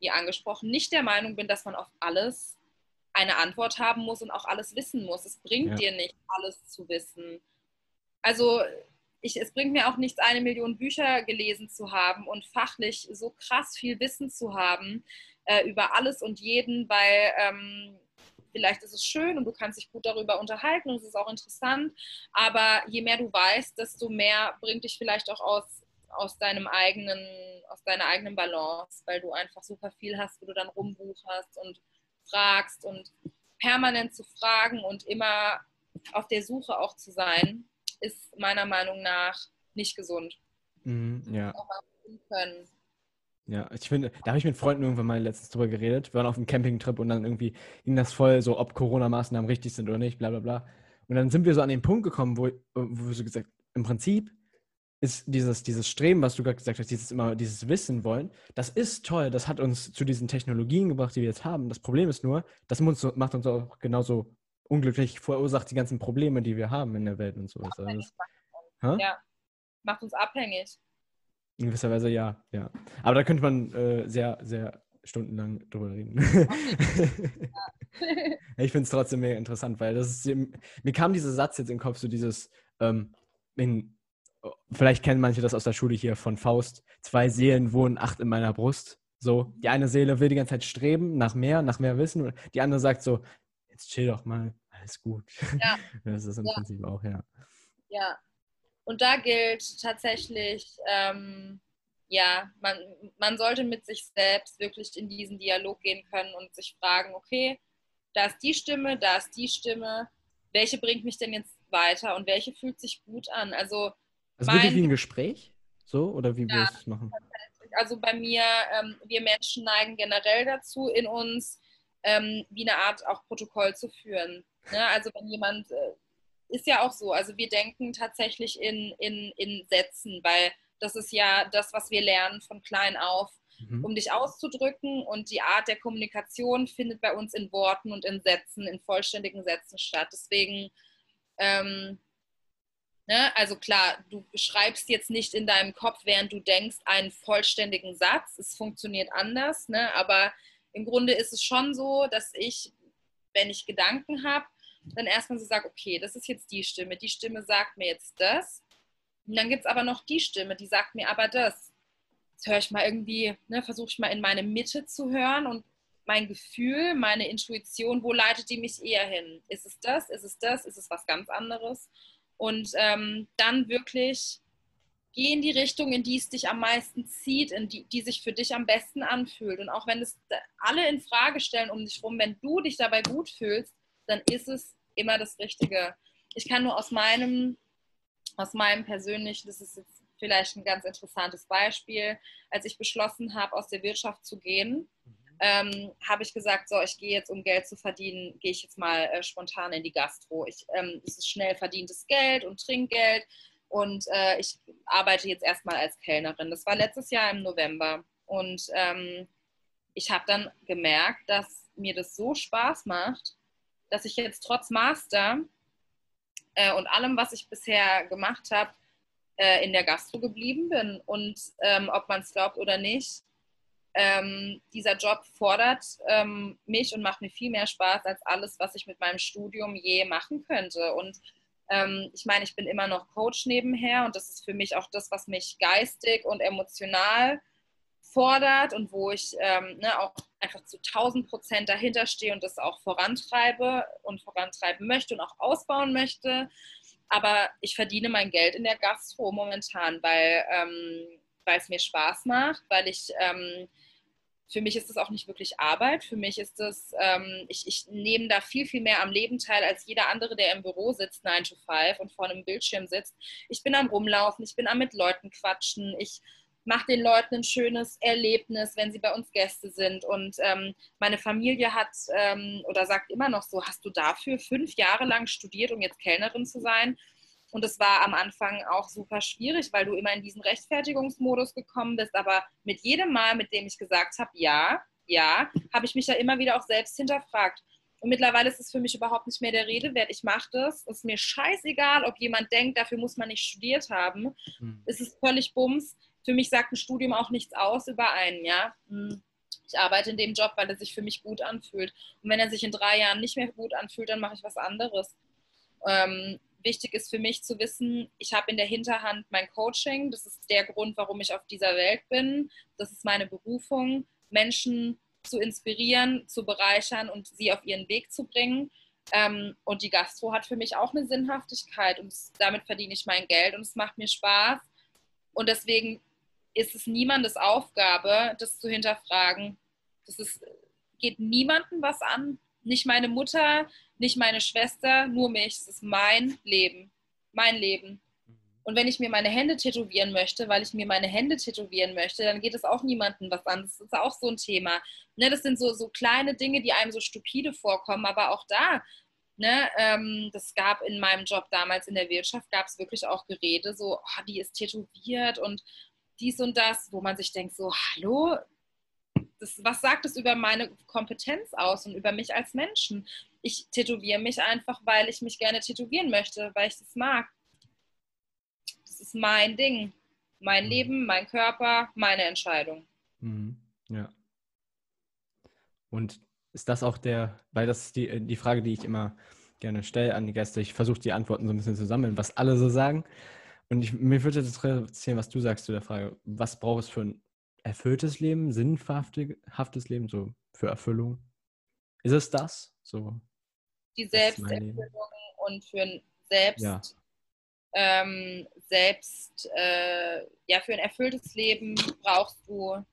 wie angesprochen, nicht der Meinung bin, dass man auf alles eine Antwort haben muss und auch alles wissen muss. Es bringt ja. dir nicht, alles zu wissen. Also ich, es bringt mir auch nichts, eine Million Bücher gelesen zu haben und fachlich so krass viel Wissen zu haben äh, über alles und jeden, weil ähm, vielleicht ist es schön und du kannst dich gut darüber unterhalten und es ist auch interessant, aber je mehr du weißt, desto mehr bringt dich vielleicht auch aus, aus deinem eigenen, aus deiner eigenen Balance, weil du einfach super viel hast, wo du dann rumbucherst und fragst und permanent zu fragen und immer auf der Suche auch zu sein, ist meiner Meinung nach nicht gesund. Mhm, ja. Können. Ja, ich finde, da habe ich mit Freunden irgendwann mal letztens drüber geredet. Wir waren auf einem Campingtrip und dann irgendwie ging das voll so, ob Corona-Maßnahmen richtig sind oder nicht, bla bla bla. Und dann sind wir so an den Punkt gekommen, wo, wo wir so gesagt, im Prinzip ist dieses, dieses Streben, was du gerade gesagt hast, dieses immer, dieses Wissen wollen, das ist toll, das hat uns zu diesen Technologien gebracht, die wir jetzt haben. Das Problem ist nur, das macht uns auch genauso unglücklich, verursacht die ganzen Probleme, die wir haben in der Welt und sowas. Also das, ja, macht uns abhängig. In gewisser Weise ja, ja. Aber da könnte man äh, sehr, sehr stundenlang drüber reden. [laughs] ich finde es trotzdem mega interessant, weil das ist, mir kam dieser Satz jetzt in den Kopf, so dieses, ähm, in, vielleicht kennen manche das aus der Schule hier von Faust, zwei Seelen wohnen acht in meiner Brust. So, die eine Seele will die ganze Zeit streben nach mehr, nach mehr Wissen, und die andere sagt so, jetzt chill doch mal, alles gut. Ja. [laughs] Das ist im ja. Prinzip auch, ja. Ja, und da gilt tatsächlich, ähm, ja, man, man sollte mit sich selbst wirklich in diesen Dialog gehen können und sich fragen, okay, da ist die Stimme, da ist die Stimme, welche bringt mich denn jetzt weiter und welche fühlt sich gut an? Also, also wirklich wie ein Gespräch? So? Oder wie ja, wir es machen? Also bei mir, ähm, wir Menschen neigen generell dazu, in uns ähm, wie eine Art auch Protokoll zu führen. Ne? Also wenn jemand äh, ist ja auch so. Also wir denken tatsächlich in, in, in Sätzen, weil das ist ja das, was wir lernen von klein auf, mhm. um dich auszudrücken. Und die Art der Kommunikation findet bei uns in Worten und in Sätzen, in vollständigen Sätzen statt. Deswegen, ähm, ne, also klar, du schreibst jetzt nicht in deinem Kopf, während du denkst, einen vollständigen Satz. Es funktioniert anders, ne? aber im Grunde ist es schon so, dass ich wenn ich Gedanken habe, dann erstmal so sage, okay, das ist jetzt die Stimme, die Stimme sagt mir jetzt das. Und dann gibt es aber noch die Stimme, die sagt mir aber das. Jetzt höre ich mal irgendwie, ne, versuche ich mal in meine Mitte zu hören und mein Gefühl, meine Intuition, wo leitet die mich eher hin? Ist es das? Ist es das? Ist es was ganz anderes? Und ähm, dann wirklich geh in die Richtung, in die es dich am meisten zieht, in die, die sich für dich am besten anfühlt. Und auch wenn es alle in Frage stellen um dich rum, wenn du dich dabei gut fühlst, dann ist es immer das Richtige. Ich kann nur aus meinem, aus meinem persönlichen, das ist jetzt vielleicht ein ganz interessantes Beispiel, als ich beschlossen habe, aus der Wirtschaft zu gehen, ähm, habe ich gesagt, so, ich gehe jetzt, um Geld zu verdienen, gehe ich jetzt mal äh, spontan in die Gastro. Ich, ähm, es ist schnell verdientes Geld und Trinkgeld und äh, ich arbeite jetzt erstmal als Kellnerin. Das war letztes Jahr im November und ähm, ich habe dann gemerkt, dass mir das so Spaß macht, dass ich jetzt trotz Master äh, und allem, was ich bisher gemacht habe, äh, in der Gastro geblieben bin. Und ähm, ob man es glaubt oder nicht, ähm, dieser Job fordert ähm, mich und macht mir viel mehr Spaß als alles, was ich mit meinem Studium je machen könnte. Und ähm, ich meine, ich bin immer noch Coach nebenher und das ist für mich auch das, was mich geistig und emotional fordert und wo ich ähm, ne, auch einfach zu 1000 Prozent dahinter stehe und das auch vorantreibe und vorantreiben möchte und auch ausbauen möchte. Aber ich verdiene mein Geld in der Gastro momentan, weil ähm, es mir Spaß macht, weil ich ähm, für mich ist das auch nicht wirklich Arbeit. Für mich ist das, ähm, ich, ich nehme da viel, viel mehr am Leben teil als jeder andere, der im Büro sitzt, 9 to 5 und vor einem Bildschirm sitzt. Ich bin am Rumlaufen, ich bin am mit Leuten quatschen, ich mache den Leuten ein schönes Erlebnis, wenn sie bei uns Gäste sind. Und ähm, meine Familie hat ähm, oder sagt immer noch so, hast du dafür fünf Jahre lang studiert, um jetzt Kellnerin zu sein? Und es war am Anfang auch super schwierig, weil du immer in diesen Rechtfertigungsmodus gekommen bist. Aber mit jedem Mal, mit dem ich gesagt habe, ja, ja, habe ich mich ja immer wieder auch selbst hinterfragt. Und mittlerweile ist es für mich überhaupt nicht mehr der Rede wert. Ich mache das. Es ist mir scheißegal, ob jemand denkt, dafür muss man nicht studiert haben. Mhm. Es ist völlig Bums. Für mich sagt ein Studium auch nichts aus über einen, ja. Hm. Ich arbeite in dem Job, weil er sich für mich gut anfühlt. Und wenn er sich in drei Jahren nicht mehr gut anfühlt, dann mache ich was anderes. Ähm, wichtig ist für mich zu wissen, ich habe in der Hinterhand mein Coaching. Das ist der Grund, warum ich auf dieser Welt bin. Das ist meine Berufung, Menschen zu inspirieren, zu bereichern und sie auf ihren Weg zu bringen. Ähm, und die Gastro hat für mich auch eine Sinnhaftigkeit und damit verdiene ich mein Geld und es macht mir Spaß. Und deswegen ist es niemandes Aufgabe, das zu hinterfragen. Das ist, geht niemandem was an. Nicht meine Mutter, nicht meine Schwester, nur mich. Es ist mein Leben. Mein Leben. Und wenn ich mir meine Hände tätowieren möchte, weil ich mir meine Hände tätowieren möchte, dann geht es auch niemandem was an. Das ist auch so ein Thema. Ne, das sind so, so kleine Dinge, die einem so stupide vorkommen, aber auch da, ne, ähm, das gab in meinem Job damals in der Wirtschaft, gab es wirklich auch Gerede, so, oh, die ist tätowiert und dies und das, wo man sich denkt, so, hallo, das, was sagt es über meine Kompetenz aus und über mich als Menschen? Ich tätowiere mich einfach, weil ich mich gerne tätowieren möchte, weil ich das mag. Das ist mein Ding. Mein mhm. Leben, mein Körper, meine Entscheidung. Mhm. Ja. Und ist das auch der, weil das ist die, die Frage, die ich immer gerne stelle an die Gäste. Ich versuche die Antworten so ein bisschen zu sammeln, was alle so sagen. Und ich, mir würde jetzt interessieren, was du sagst zu der Frage. Was braucht es für ein erfülltes Leben, sinnhaftes Leben, so für Erfüllung? Ist es das? So, die Selbsterfüllung und für ein Selbst, ja. ähm, Selbst, äh, ja, für ein erfülltes Leben brauchst du,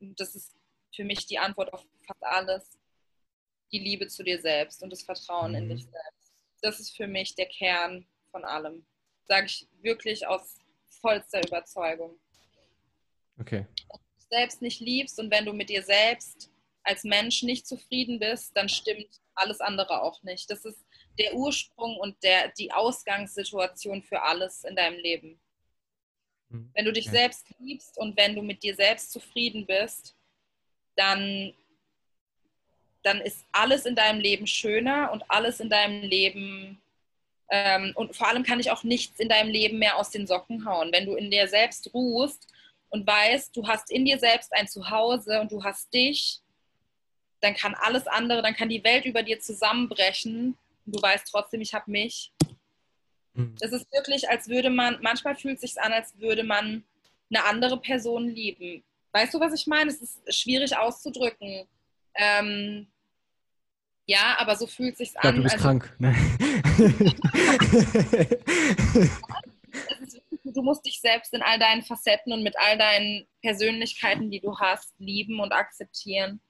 das ist für mich die Antwort auf fast alles, die Liebe zu dir selbst und das Vertrauen mhm. in dich selbst. Das ist für mich der Kern von allem. Sage ich wirklich aus vollster Überzeugung. Okay. Wenn du dich selbst nicht liebst und wenn du mit dir selbst als Mensch nicht zufrieden bist, dann stimmt alles andere auch nicht. Das ist der Ursprung und der, die Ausgangssituation für alles in deinem Leben. Hm. Wenn du dich okay. selbst liebst und wenn du mit dir selbst zufrieden bist, dann, dann ist alles in deinem Leben schöner und alles in deinem Leben ähm, und vor allem kann ich auch nichts in deinem Leben mehr aus den Socken hauen. Wenn du in dir selbst ruhst und weißt, du hast in dir selbst ein Zuhause und du hast dich, dann kann alles andere, dann kann die Welt über dir zusammenbrechen. Und du weißt trotzdem, ich habe mich. Mhm. Es ist wirklich, als würde man, manchmal fühlt es sich an, als würde man eine andere Person lieben. Weißt du, was ich meine? Es ist schwierig auszudrücken. Ähm, ja, aber so fühlt es sich an. Ja, du bist also, krank. Ne? du musst dich selbst in all deinen Facetten und mit all deinen Persönlichkeiten, die du hast, lieben und akzeptieren.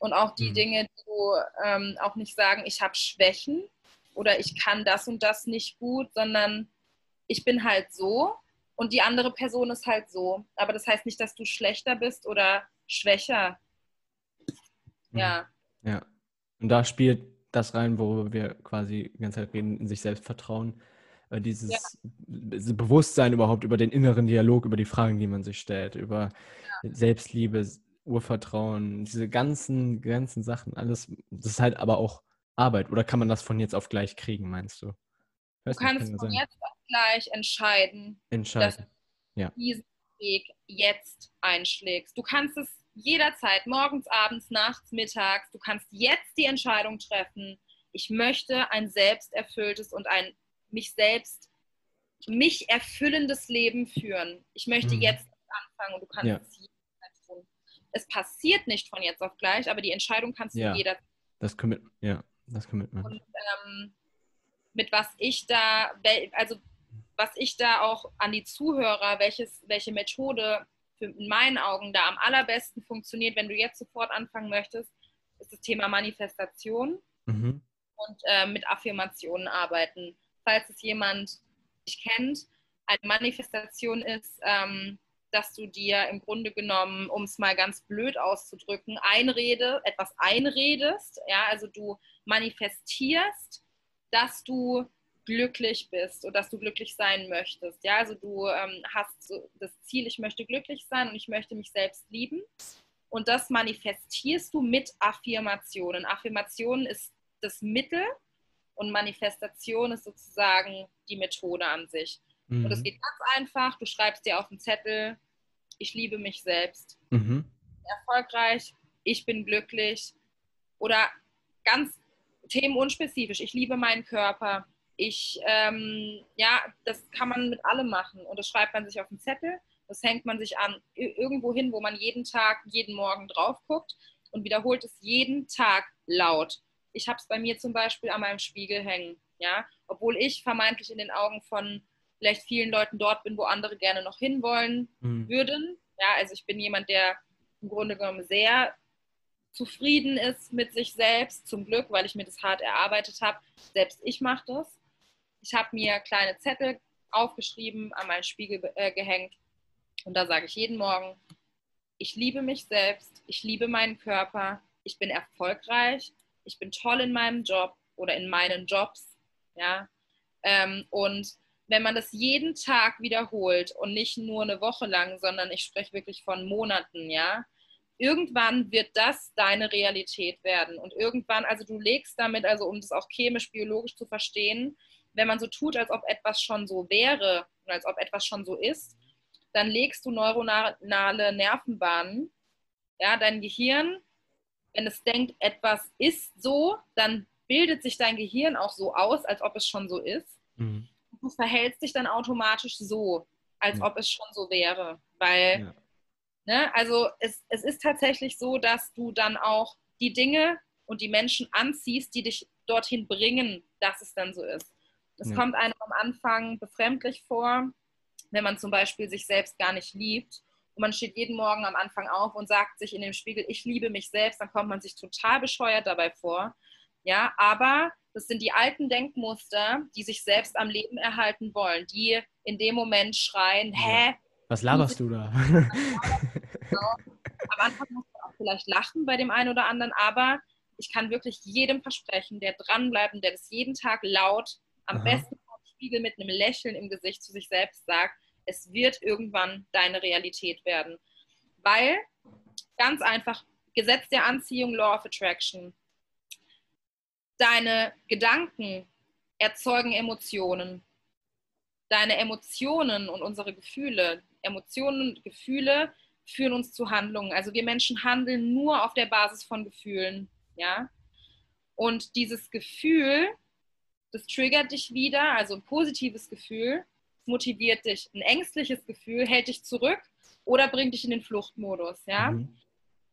Und auch die mhm. Dinge, die du ähm, auch nicht sagen, ich habe Schwächen oder ich kann das und das nicht gut, sondern ich bin halt so und die andere Person ist halt so. Aber das heißt nicht, dass du schlechter bist oder schwächer. Ja. Ja. Und da spielt das rein, worüber wir quasi die ganze Zeit reden, in sich selbst vertrauen. Äh, dieses ja. Bewusstsein überhaupt über den inneren Dialog, über die Fragen, die man sich stellt, über ja. Selbstliebe, Urvertrauen, diese ganzen, ganzen Sachen, alles, das ist halt aber auch Arbeit. Oder kann man das von jetzt auf gleich kriegen, meinst du? Du kannst von jetzt auf gleich entscheiden, entscheiden. dass du ja. diesen Weg jetzt einschlägst. Du kannst es jederzeit, morgens, abends, nachts, mittags, du kannst jetzt die Entscheidung treffen, ich möchte ein selbsterfülltes und ein mich selbst, mich erfüllendes Leben führen. Ich möchte mhm. jetzt anfangen und du kannst ja. es jederzeit tun. Es passiert nicht von jetzt auf gleich, aber die Entscheidung kannst ja. du jederzeit. Das Commitment, ja, das Commitment. Und ähm, mit was ich da, also was ich da auch an die Zuhörer, welches, welche Methode für in meinen Augen da am allerbesten funktioniert, wenn du jetzt sofort anfangen möchtest, ist das Thema Manifestation mhm. und äh, mit Affirmationen arbeiten. Falls es jemand nicht kennt, eine Manifestation ist, ähm, dass du dir im Grunde genommen, um es mal ganz blöd auszudrücken, einrede, etwas einredest. Ja, also du manifestierst, dass du glücklich bist oder dass du glücklich sein möchtest. Ja, also du ähm, hast so das Ziel, ich möchte glücklich sein und ich möchte mich selbst lieben. Und das manifestierst du mit Affirmationen. Affirmationen ist das Mittel und Manifestation ist sozusagen die Methode an sich. Mhm. Und es geht ganz einfach. Du schreibst dir auf den Zettel, ich liebe mich selbst. Mhm. Erfolgreich, ich bin glücklich. Oder ganz themenunspezifisch, ich liebe meinen Körper, ich, ähm, ja, das kann man mit allem machen und das schreibt man sich auf den Zettel, das hängt man sich an irgendwo hin, wo man jeden Tag, jeden Morgen drauf guckt und wiederholt es jeden Tag laut. Ich habe es bei mir zum Beispiel an meinem Spiegel hängen, ja, obwohl ich vermeintlich in den Augen von vielleicht vielen Leuten dort bin, wo andere gerne noch hinwollen mhm. würden. Ja, also ich bin jemand, der im Grunde genommen sehr zufrieden ist mit sich selbst, zum Glück, weil ich mir das hart erarbeitet habe. Selbst ich mache das. Ich habe mir kleine Zettel aufgeschrieben, an meinen Spiegel äh, gehängt und da sage ich jeden Morgen, ich liebe mich selbst, ich liebe meinen Körper, ich bin erfolgreich, ich bin toll in meinem Job oder in meinen Jobs, ja. Ähm, und wenn man das jeden Tag wiederholt und nicht nur eine Woche lang, sondern ich spreche wirklich von Monaten, ja, irgendwann wird das deine Realität werden. Und irgendwann, also du legst damit, also um das auch chemisch, biologisch zu verstehen, wenn man so tut, als ob etwas schon so wäre und als ob etwas schon so ist, dann legst du neuronale Nervenbahnen. Ja, dein Gehirn, wenn es denkt, etwas ist so, dann bildet sich dein Gehirn auch so aus, als ob es schon so ist. Mhm. Du verhältst dich dann automatisch so, als ja. ob es schon so wäre. Weil, ja. ne, also es, es ist tatsächlich so, dass du dann auch die Dinge und die Menschen anziehst, die dich dorthin bringen, dass es dann so ist. Es ja. kommt einem am Anfang befremdlich vor, wenn man zum Beispiel sich selbst gar nicht liebt und man steht jeden Morgen am Anfang auf und sagt sich in dem Spiegel, ich liebe mich selbst, dann kommt man sich total bescheuert dabei vor. Ja, aber das sind die alten Denkmuster, die sich selbst am Leben erhalten wollen, die in dem Moment schreien, hä? Was laberst du da? [laughs] genau. Am Anfang muss man auch vielleicht lachen bei dem einen oder anderen, aber ich kann wirklich jedem versprechen, der dranbleibt und der das jeden Tag laut am Aha. besten vom Spiegel mit einem Lächeln im Gesicht zu sich selbst sagt, es wird irgendwann deine Realität werden. Weil, ganz einfach, Gesetz der Anziehung, Law of Attraction, deine Gedanken erzeugen Emotionen. Deine Emotionen und unsere Gefühle, Emotionen und Gefühle führen uns zu Handlungen. Also wir Menschen handeln nur auf der Basis von Gefühlen, ja. Und dieses Gefühl, das triggert dich wieder, also ein positives Gefühl, motiviert dich. Ein ängstliches Gefühl hält dich zurück oder bringt dich in den Fluchtmodus, ja. Mhm.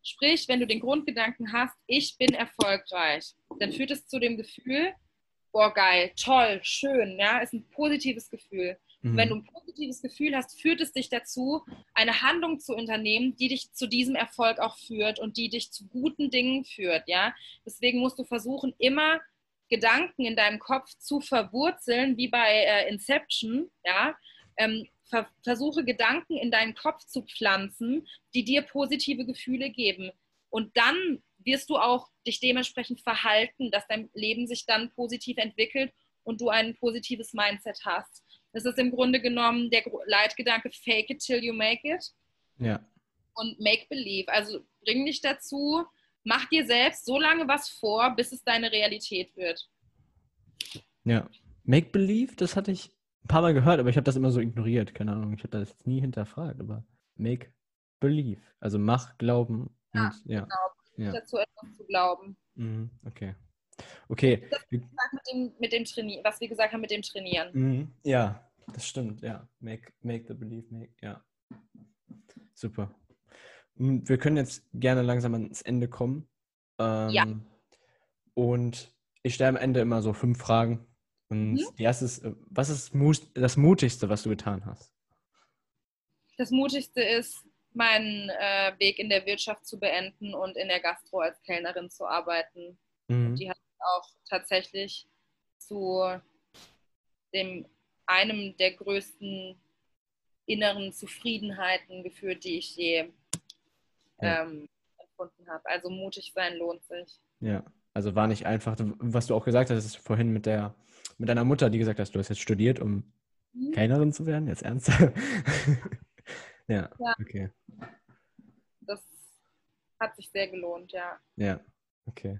Sprich, wenn du den Grundgedanken hast, ich bin erfolgreich, dann führt es zu dem Gefühl, boah, geil, toll, schön, ja, ist ein positives Gefühl. Mhm. Wenn du ein positives Gefühl hast, führt es dich dazu, eine Handlung zu unternehmen, die dich zu diesem Erfolg auch führt und die dich zu guten Dingen führt, ja. Deswegen musst du versuchen, immer Gedanken in deinem Kopf zu verwurzeln, wie bei äh, Inception, ja. Ähm, ver versuche Gedanken in deinen Kopf zu pflanzen, die dir positive Gefühle geben. Und dann wirst du auch dich dementsprechend verhalten, dass dein Leben sich dann positiv entwickelt und du ein positives Mindset hast. Das ist im Grunde genommen der Leitgedanke Fake it till you make it. Ja. Und make believe. Also bring dich dazu, mach dir selbst so lange was vor, bis es deine Realität wird. Ja. Make believe, das hatte ich ein paar Mal gehört, aber ich habe das immer so ignoriert. Keine Ahnung, ich habe das jetzt nie hinterfragt, aber make believe. Also mach, glauben. Ja, und, ja. genau. Ja. Dazu etwas zu glauben. Mhm, okay. Okay. Das mit dem, mit dem Trainieren, was wir gesagt haben mit dem Trainieren. Mhm. Ja, das stimmt, ja. Make, make the belief, make, ja. Super. Hm, wir können jetzt gerne langsam ans Ende kommen. Ähm, ja. Und ich stelle am Ende immer so fünf Fragen. Und mhm. die erste ist, äh, was ist das Mutigste, was du getan hast? Das Mutigste ist, meinen äh, Weg in der Wirtschaft zu beenden und in der Gastro als Kellnerin zu arbeiten. Mhm. Die hat auch tatsächlich zu dem, einem der größten inneren Zufriedenheiten geführt, die ich je ja. ähm, empfunden habe. Also mutig sein lohnt sich. Ja, also war nicht einfach, was du auch gesagt hast, ist vorhin mit der mit deiner Mutter, die gesagt hast, du hast jetzt studiert, um mhm. Kellnerin zu werden, jetzt ernsthaft. [laughs] ja, ja, okay. Das hat sich sehr gelohnt, ja. Ja, okay.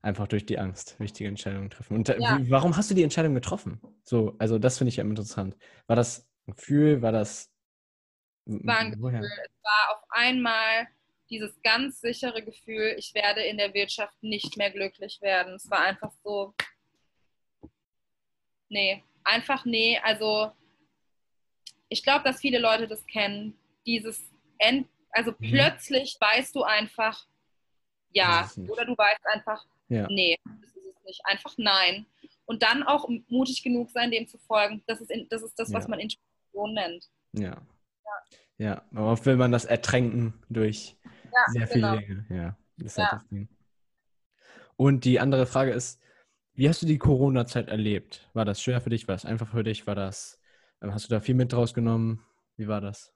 Einfach durch die Angst wichtige Entscheidungen treffen. Und ja. warum hast du die Entscheidung getroffen? So, also das finde ich ja interessant. War das ein Gefühl? War das. War ein Gefühl. Es war auf einmal dieses ganz sichere Gefühl, ich werde in der Wirtschaft nicht mehr glücklich werden. Es war einfach so. Nee, einfach nee. Also ich glaube, dass viele Leute das kennen. Dieses End, also mhm. plötzlich weißt du einfach, ja, oder du weißt einfach, ja. Nee, das ist es nicht. Einfach nein. Und dann auch mutig genug sein, dem zu folgen. Das ist, in, das, ist das, was ja. man Intuition nennt. Ja. Ja, ja. oft will man das ertränken durch ja, sehr viele genau. Dinge. Ja, ist halt das Ding. Und die andere Frage ist, wie hast du die Corona-Zeit erlebt? War das schwer für dich? War das einfach für dich? War das, hast du da viel mit draus genommen? Wie war das?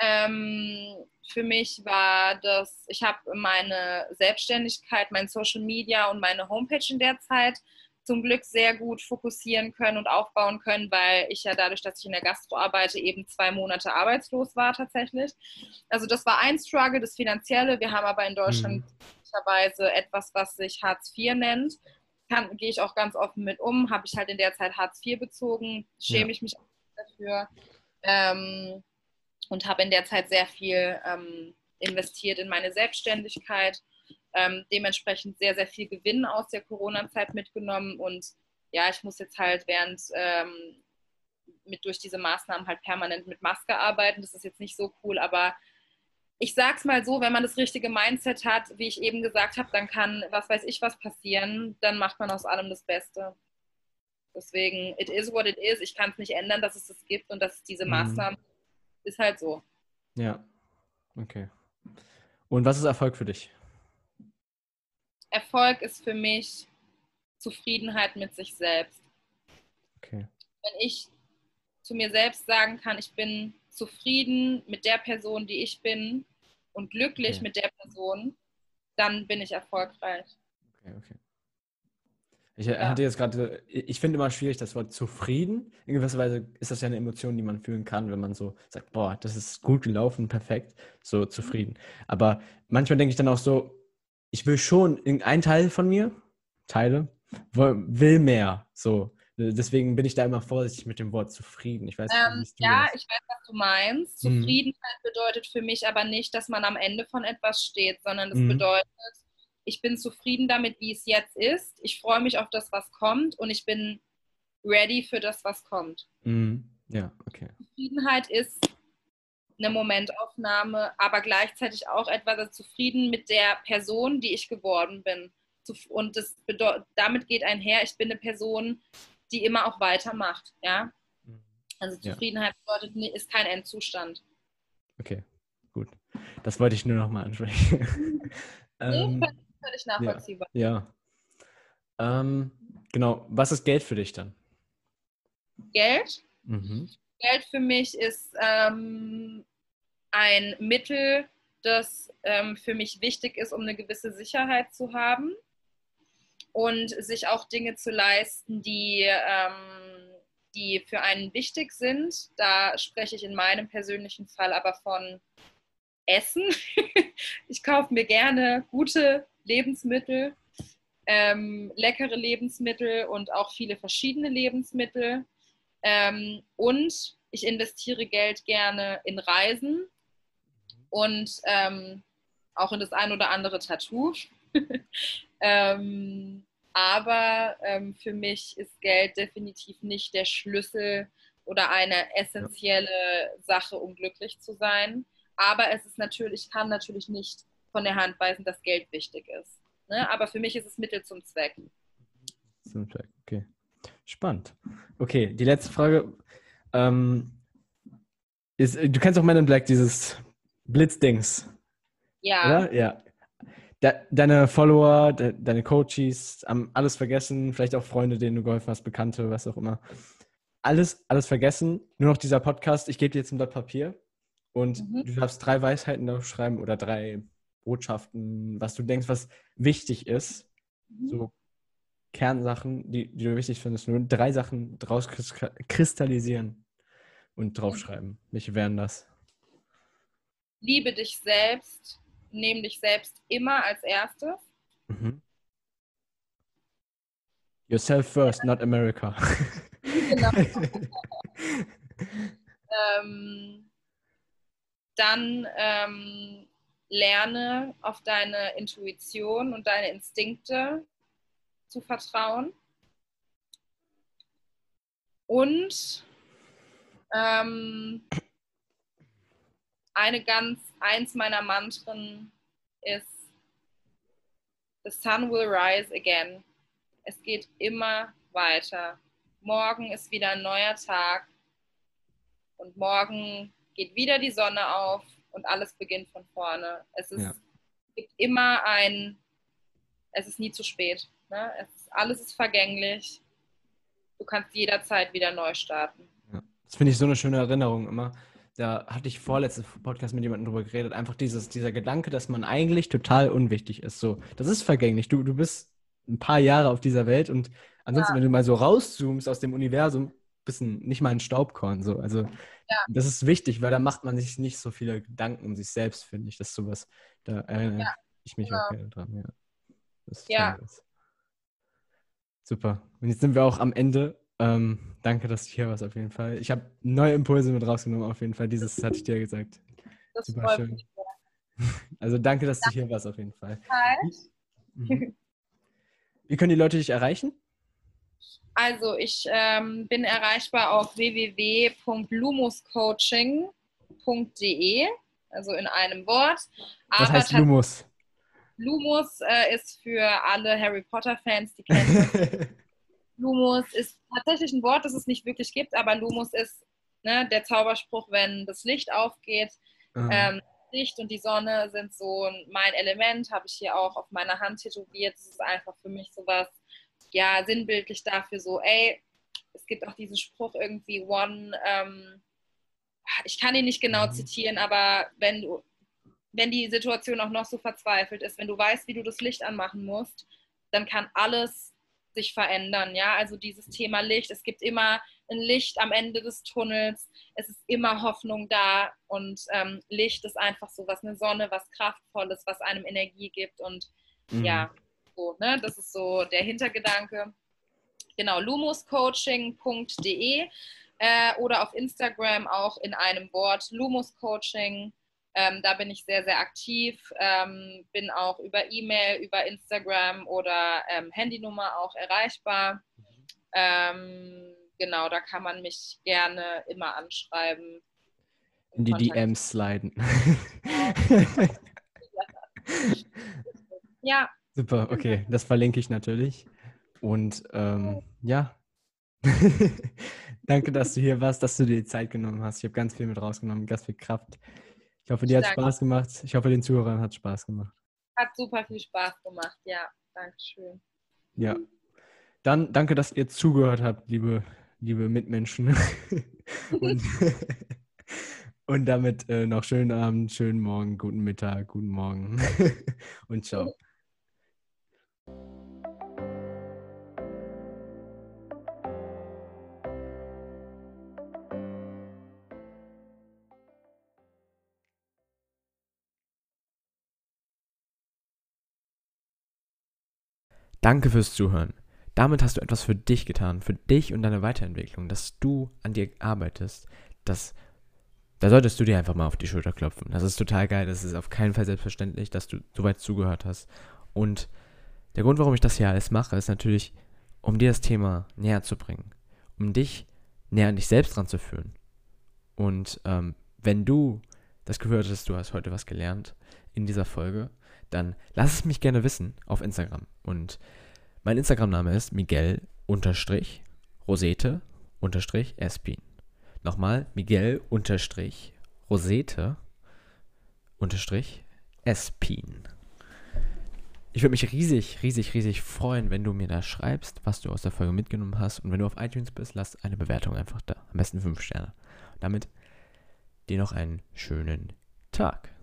Ähm, für mich war das, ich habe meine Selbstständigkeit, mein Social Media und meine Homepage in der Zeit zum Glück sehr gut fokussieren können und aufbauen können, weil ich ja dadurch, dass ich in der Gastro arbeite, eben zwei Monate arbeitslos war tatsächlich. Also das war ein Struggle, das Finanzielle. Wir haben aber in Deutschland mhm. etwas, was sich Hartz IV nennt. Gehe ich auch ganz offen mit um. Habe ich halt in der Zeit Hartz IV bezogen. Schäme ja. ich mich auch dafür. Ähm, und habe in der Zeit sehr viel ähm, investiert in meine Selbstständigkeit, ähm, dementsprechend sehr, sehr viel Gewinn aus der Corona-Zeit mitgenommen und ja, ich muss jetzt halt während ähm, mit durch diese Maßnahmen halt permanent mit Maske arbeiten. Das ist jetzt nicht so cool, aber ich sag's mal so, wenn man das richtige Mindset hat, wie ich eben gesagt habe, dann kann was weiß ich was passieren, dann macht man aus allem das Beste. Deswegen, it is what it is. Ich kann es nicht ändern, dass es das gibt und dass es diese mhm. Maßnahmen mhm ist halt so. Ja, okay. Und was ist Erfolg für dich? Erfolg ist für mich Zufriedenheit mit sich selbst. Okay. Wenn ich zu mir selbst sagen kann, ich bin zufrieden mit der Person, die ich bin und glücklich okay. mit der Person, dann bin ich erfolgreich. Okay, okay. Ich ja. hatte jetzt gerade, ich finde immer schwierig das Wort zufrieden. In gewisser Weise ist das ja eine Emotion, die man fühlen kann, wenn man so sagt, boah, das ist gut gelaufen, perfekt, so zufrieden. Aber manchmal denke ich dann auch so, ich will schon, ein Teil von mir, Teile, will mehr, so, Deswegen bin ich da immer vorsichtig mit dem Wort zufrieden. Ich weiß ähm, Ja, das? ich weiß, was du meinst. Mhm. Zufriedenheit mhm. bedeutet für mich aber nicht, dass man am Ende von etwas steht, sondern das mhm. bedeutet, ich bin zufrieden damit, wie es jetzt ist. Ich freue mich auf das, was kommt und ich bin ready für das, was kommt. Mhm. Ja, okay. Zufriedenheit ist eine Momentaufnahme, aber gleichzeitig auch etwas zufrieden mit der Person, die ich geworden bin. Und das damit geht einher, ich bin eine Person, die immer auch weitermacht. Ja? Mhm. Also Zufriedenheit bedeutet, ist kein Endzustand. Okay, gut. Das wollte ich nur noch mal ansprechen. [laughs] [laughs] nee, ähm, völlig nachvollziehbar. Ja. ja. Ähm, genau. Was ist Geld für dich dann? Geld? Mhm. Geld für mich ist ähm, ein Mittel, das ähm, für mich wichtig ist, um eine gewisse Sicherheit zu haben und sich auch Dinge zu leisten, die, ähm, die für einen wichtig sind. Da spreche ich in meinem persönlichen Fall aber von Essen. [laughs] ich kaufe mir gerne gute Lebensmittel, ähm, leckere Lebensmittel und auch viele verschiedene Lebensmittel. Ähm, und ich investiere Geld gerne in Reisen und ähm, auch in das ein oder andere Tattoo. [laughs] ähm, aber ähm, für mich ist Geld definitiv nicht der Schlüssel oder eine essentielle Sache, um glücklich zu sein. Aber es ist natürlich, kann natürlich nicht von der Hand weisen, dass Geld wichtig ist. Ne? Aber für mich ist es Mittel zum Zweck. Zum Zweck, okay. Spannend. Okay, die letzte Frage. Ähm, ist, du kennst auch Men in Black, dieses Blitzdings. Ja. Oder? Ja. De deine Follower, de deine Coaches haben alles vergessen, vielleicht auch Freunde, denen du geholfen hast, Bekannte, was auch immer. Alles, alles vergessen. Nur noch dieser Podcast. Ich gebe dir jetzt ein Blatt Papier und mhm. du darfst drei Weisheiten darauf schreiben oder drei Botschaften, was du denkst, was wichtig ist. Mhm. So Kernsachen, die, die du wichtig findest, nur drei Sachen draus kristallisieren und draufschreiben. Welche wären das? Liebe dich selbst, nehme dich selbst immer als erstes. Mhm. Yourself first, not America. genau. [laughs] ähm, dann ähm, lerne auf deine Intuition und deine Instinkte zu vertrauen. Und ähm, eine ganz, eins meiner Mantren ist, The sun will rise again. Es geht immer weiter. Morgen ist wieder ein neuer Tag und morgen geht wieder die Sonne auf und alles beginnt von vorne. Es ist, ja. gibt immer ein, es ist nie zu spät. Ne? Es, alles ist vergänglich. Du kannst jederzeit wieder neu starten. Ja. Das finde ich so eine schöne Erinnerung immer. Da hatte ich vorletzte Podcast mit jemandem drüber geredet. Einfach dieses, dieser Gedanke, dass man eigentlich total unwichtig ist. So, das ist vergänglich. Du, du bist ein paar Jahre auf dieser Welt und ansonsten, ja. wenn du mal so rauszoomst aus dem Universum, bist du nicht mal ein Staubkorn. So. Also ja. das ist wichtig, weil da macht man sich nicht so viele Gedanken um sich selbst, finde ich. Das ist sowas, da erinnere ja. ich mich genau. auch gerne dran. Ja. Das ja. Super. Und jetzt sind wir auch am Ende. Ähm, danke, dass du hier warst auf jeden Fall. Ich habe neue Impulse mit rausgenommen auf jeden Fall. Dieses hatte ich dir gesagt. Das Super schön. Mich. [laughs] Also danke, dass danke. du hier warst auf jeden Fall. Mhm. Wie können die Leute dich erreichen? Also ich ähm, bin erreichbar auf www.lumuscoaching.de, also in einem Wort. Was heißt Lumus? Lumos äh, ist für alle Harry Potter-Fans, die kennen [laughs] Lumos ist tatsächlich ein Wort, das es nicht wirklich gibt, aber Lumos ist ne, der Zauberspruch, wenn das Licht aufgeht. Mhm. Ähm, Licht und die Sonne sind so mein Element, habe ich hier auch auf meiner Hand tätowiert. Das ist einfach für mich sowas, ja, sinnbildlich dafür so, ey, es gibt auch diesen Spruch irgendwie, one, ähm, ich kann ihn nicht genau mhm. zitieren, aber wenn du wenn die Situation auch noch so verzweifelt ist, wenn du weißt, wie du das Licht anmachen musst, dann kann alles sich verändern. Ja, also dieses Thema Licht, es gibt immer ein Licht am Ende des Tunnels, es ist immer Hoffnung da und ähm, Licht ist einfach so was, eine Sonne, was Kraftvolles, was einem Energie gibt und mhm. ja, so, ne, das ist so der Hintergedanke. genau, lumuscoaching.de äh, oder auf Instagram auch in einem Wort lumuscoaching. Ähm, da bin ich sehr, sehr aktiv, ähm, bin auch über E-Mail, über Instagram oder ähm, Handynummer auch erreichbar. Ähm, genau, da kann man mich gerne immer anschreiben. In die DMs sliden. ja. Super, okay, das verlinke ich natürlich. Und ähm, ja, [laughs] danke, dass du hier warst, dass du dir die Zeit genommen hast. Ich habe ganz viel mit rausgenommen, ganz viel Kraft. Ich hoffe, dir hat Spaß gemacht. Ich hoffe, den Zuhörern hat Spaß gemacht. Hat super viel Spaß gemacht, ja. Dankeschön. Ja. Dann danke, dass ihr zugehört habt, liebe, liebe Mitmenschen. [laughs] und, [laughs] und damit äh, noch schönen Abend, schönen Morgen, guten Mittag, guten Morgen [laughs] und ciao. Danke fürs Zuhören. Damit hast du etwas für dich getan, für dich und deine Weiterentwicklung, dass du an dir arbeitest. Das, da solltest du dir einfach mal auf die Schulter klopfen. Das ist total geil. Das ist auf keinen Fall selbstverständlich, dass du so weit zugehört hast. Und der Grund, warum ich das hier alles mache, ist natürlich, um dir das Thema näher zu bringen, um dich näher an dich selbst dran zu führen. Und ähm, wenn du das Gefühl hattest, du hast heute was gelernt in dieser Folge, dann lass es mich gerne wissen auf Instagram. Und mein Instagram-Name ist Miguel-Rosete-Espin. Nochmal Miguel-Rosete-Espin. Ich würde mich riesig, riesig, riesig freuen, wenn du mir da schreibst, was du aus der Folge mitgenommen hast. Und wenn du auf iTunes bist, lass eine Bewertung einfach da. Am besten 5 Sterne. Damit dir noch einen schönen Tag.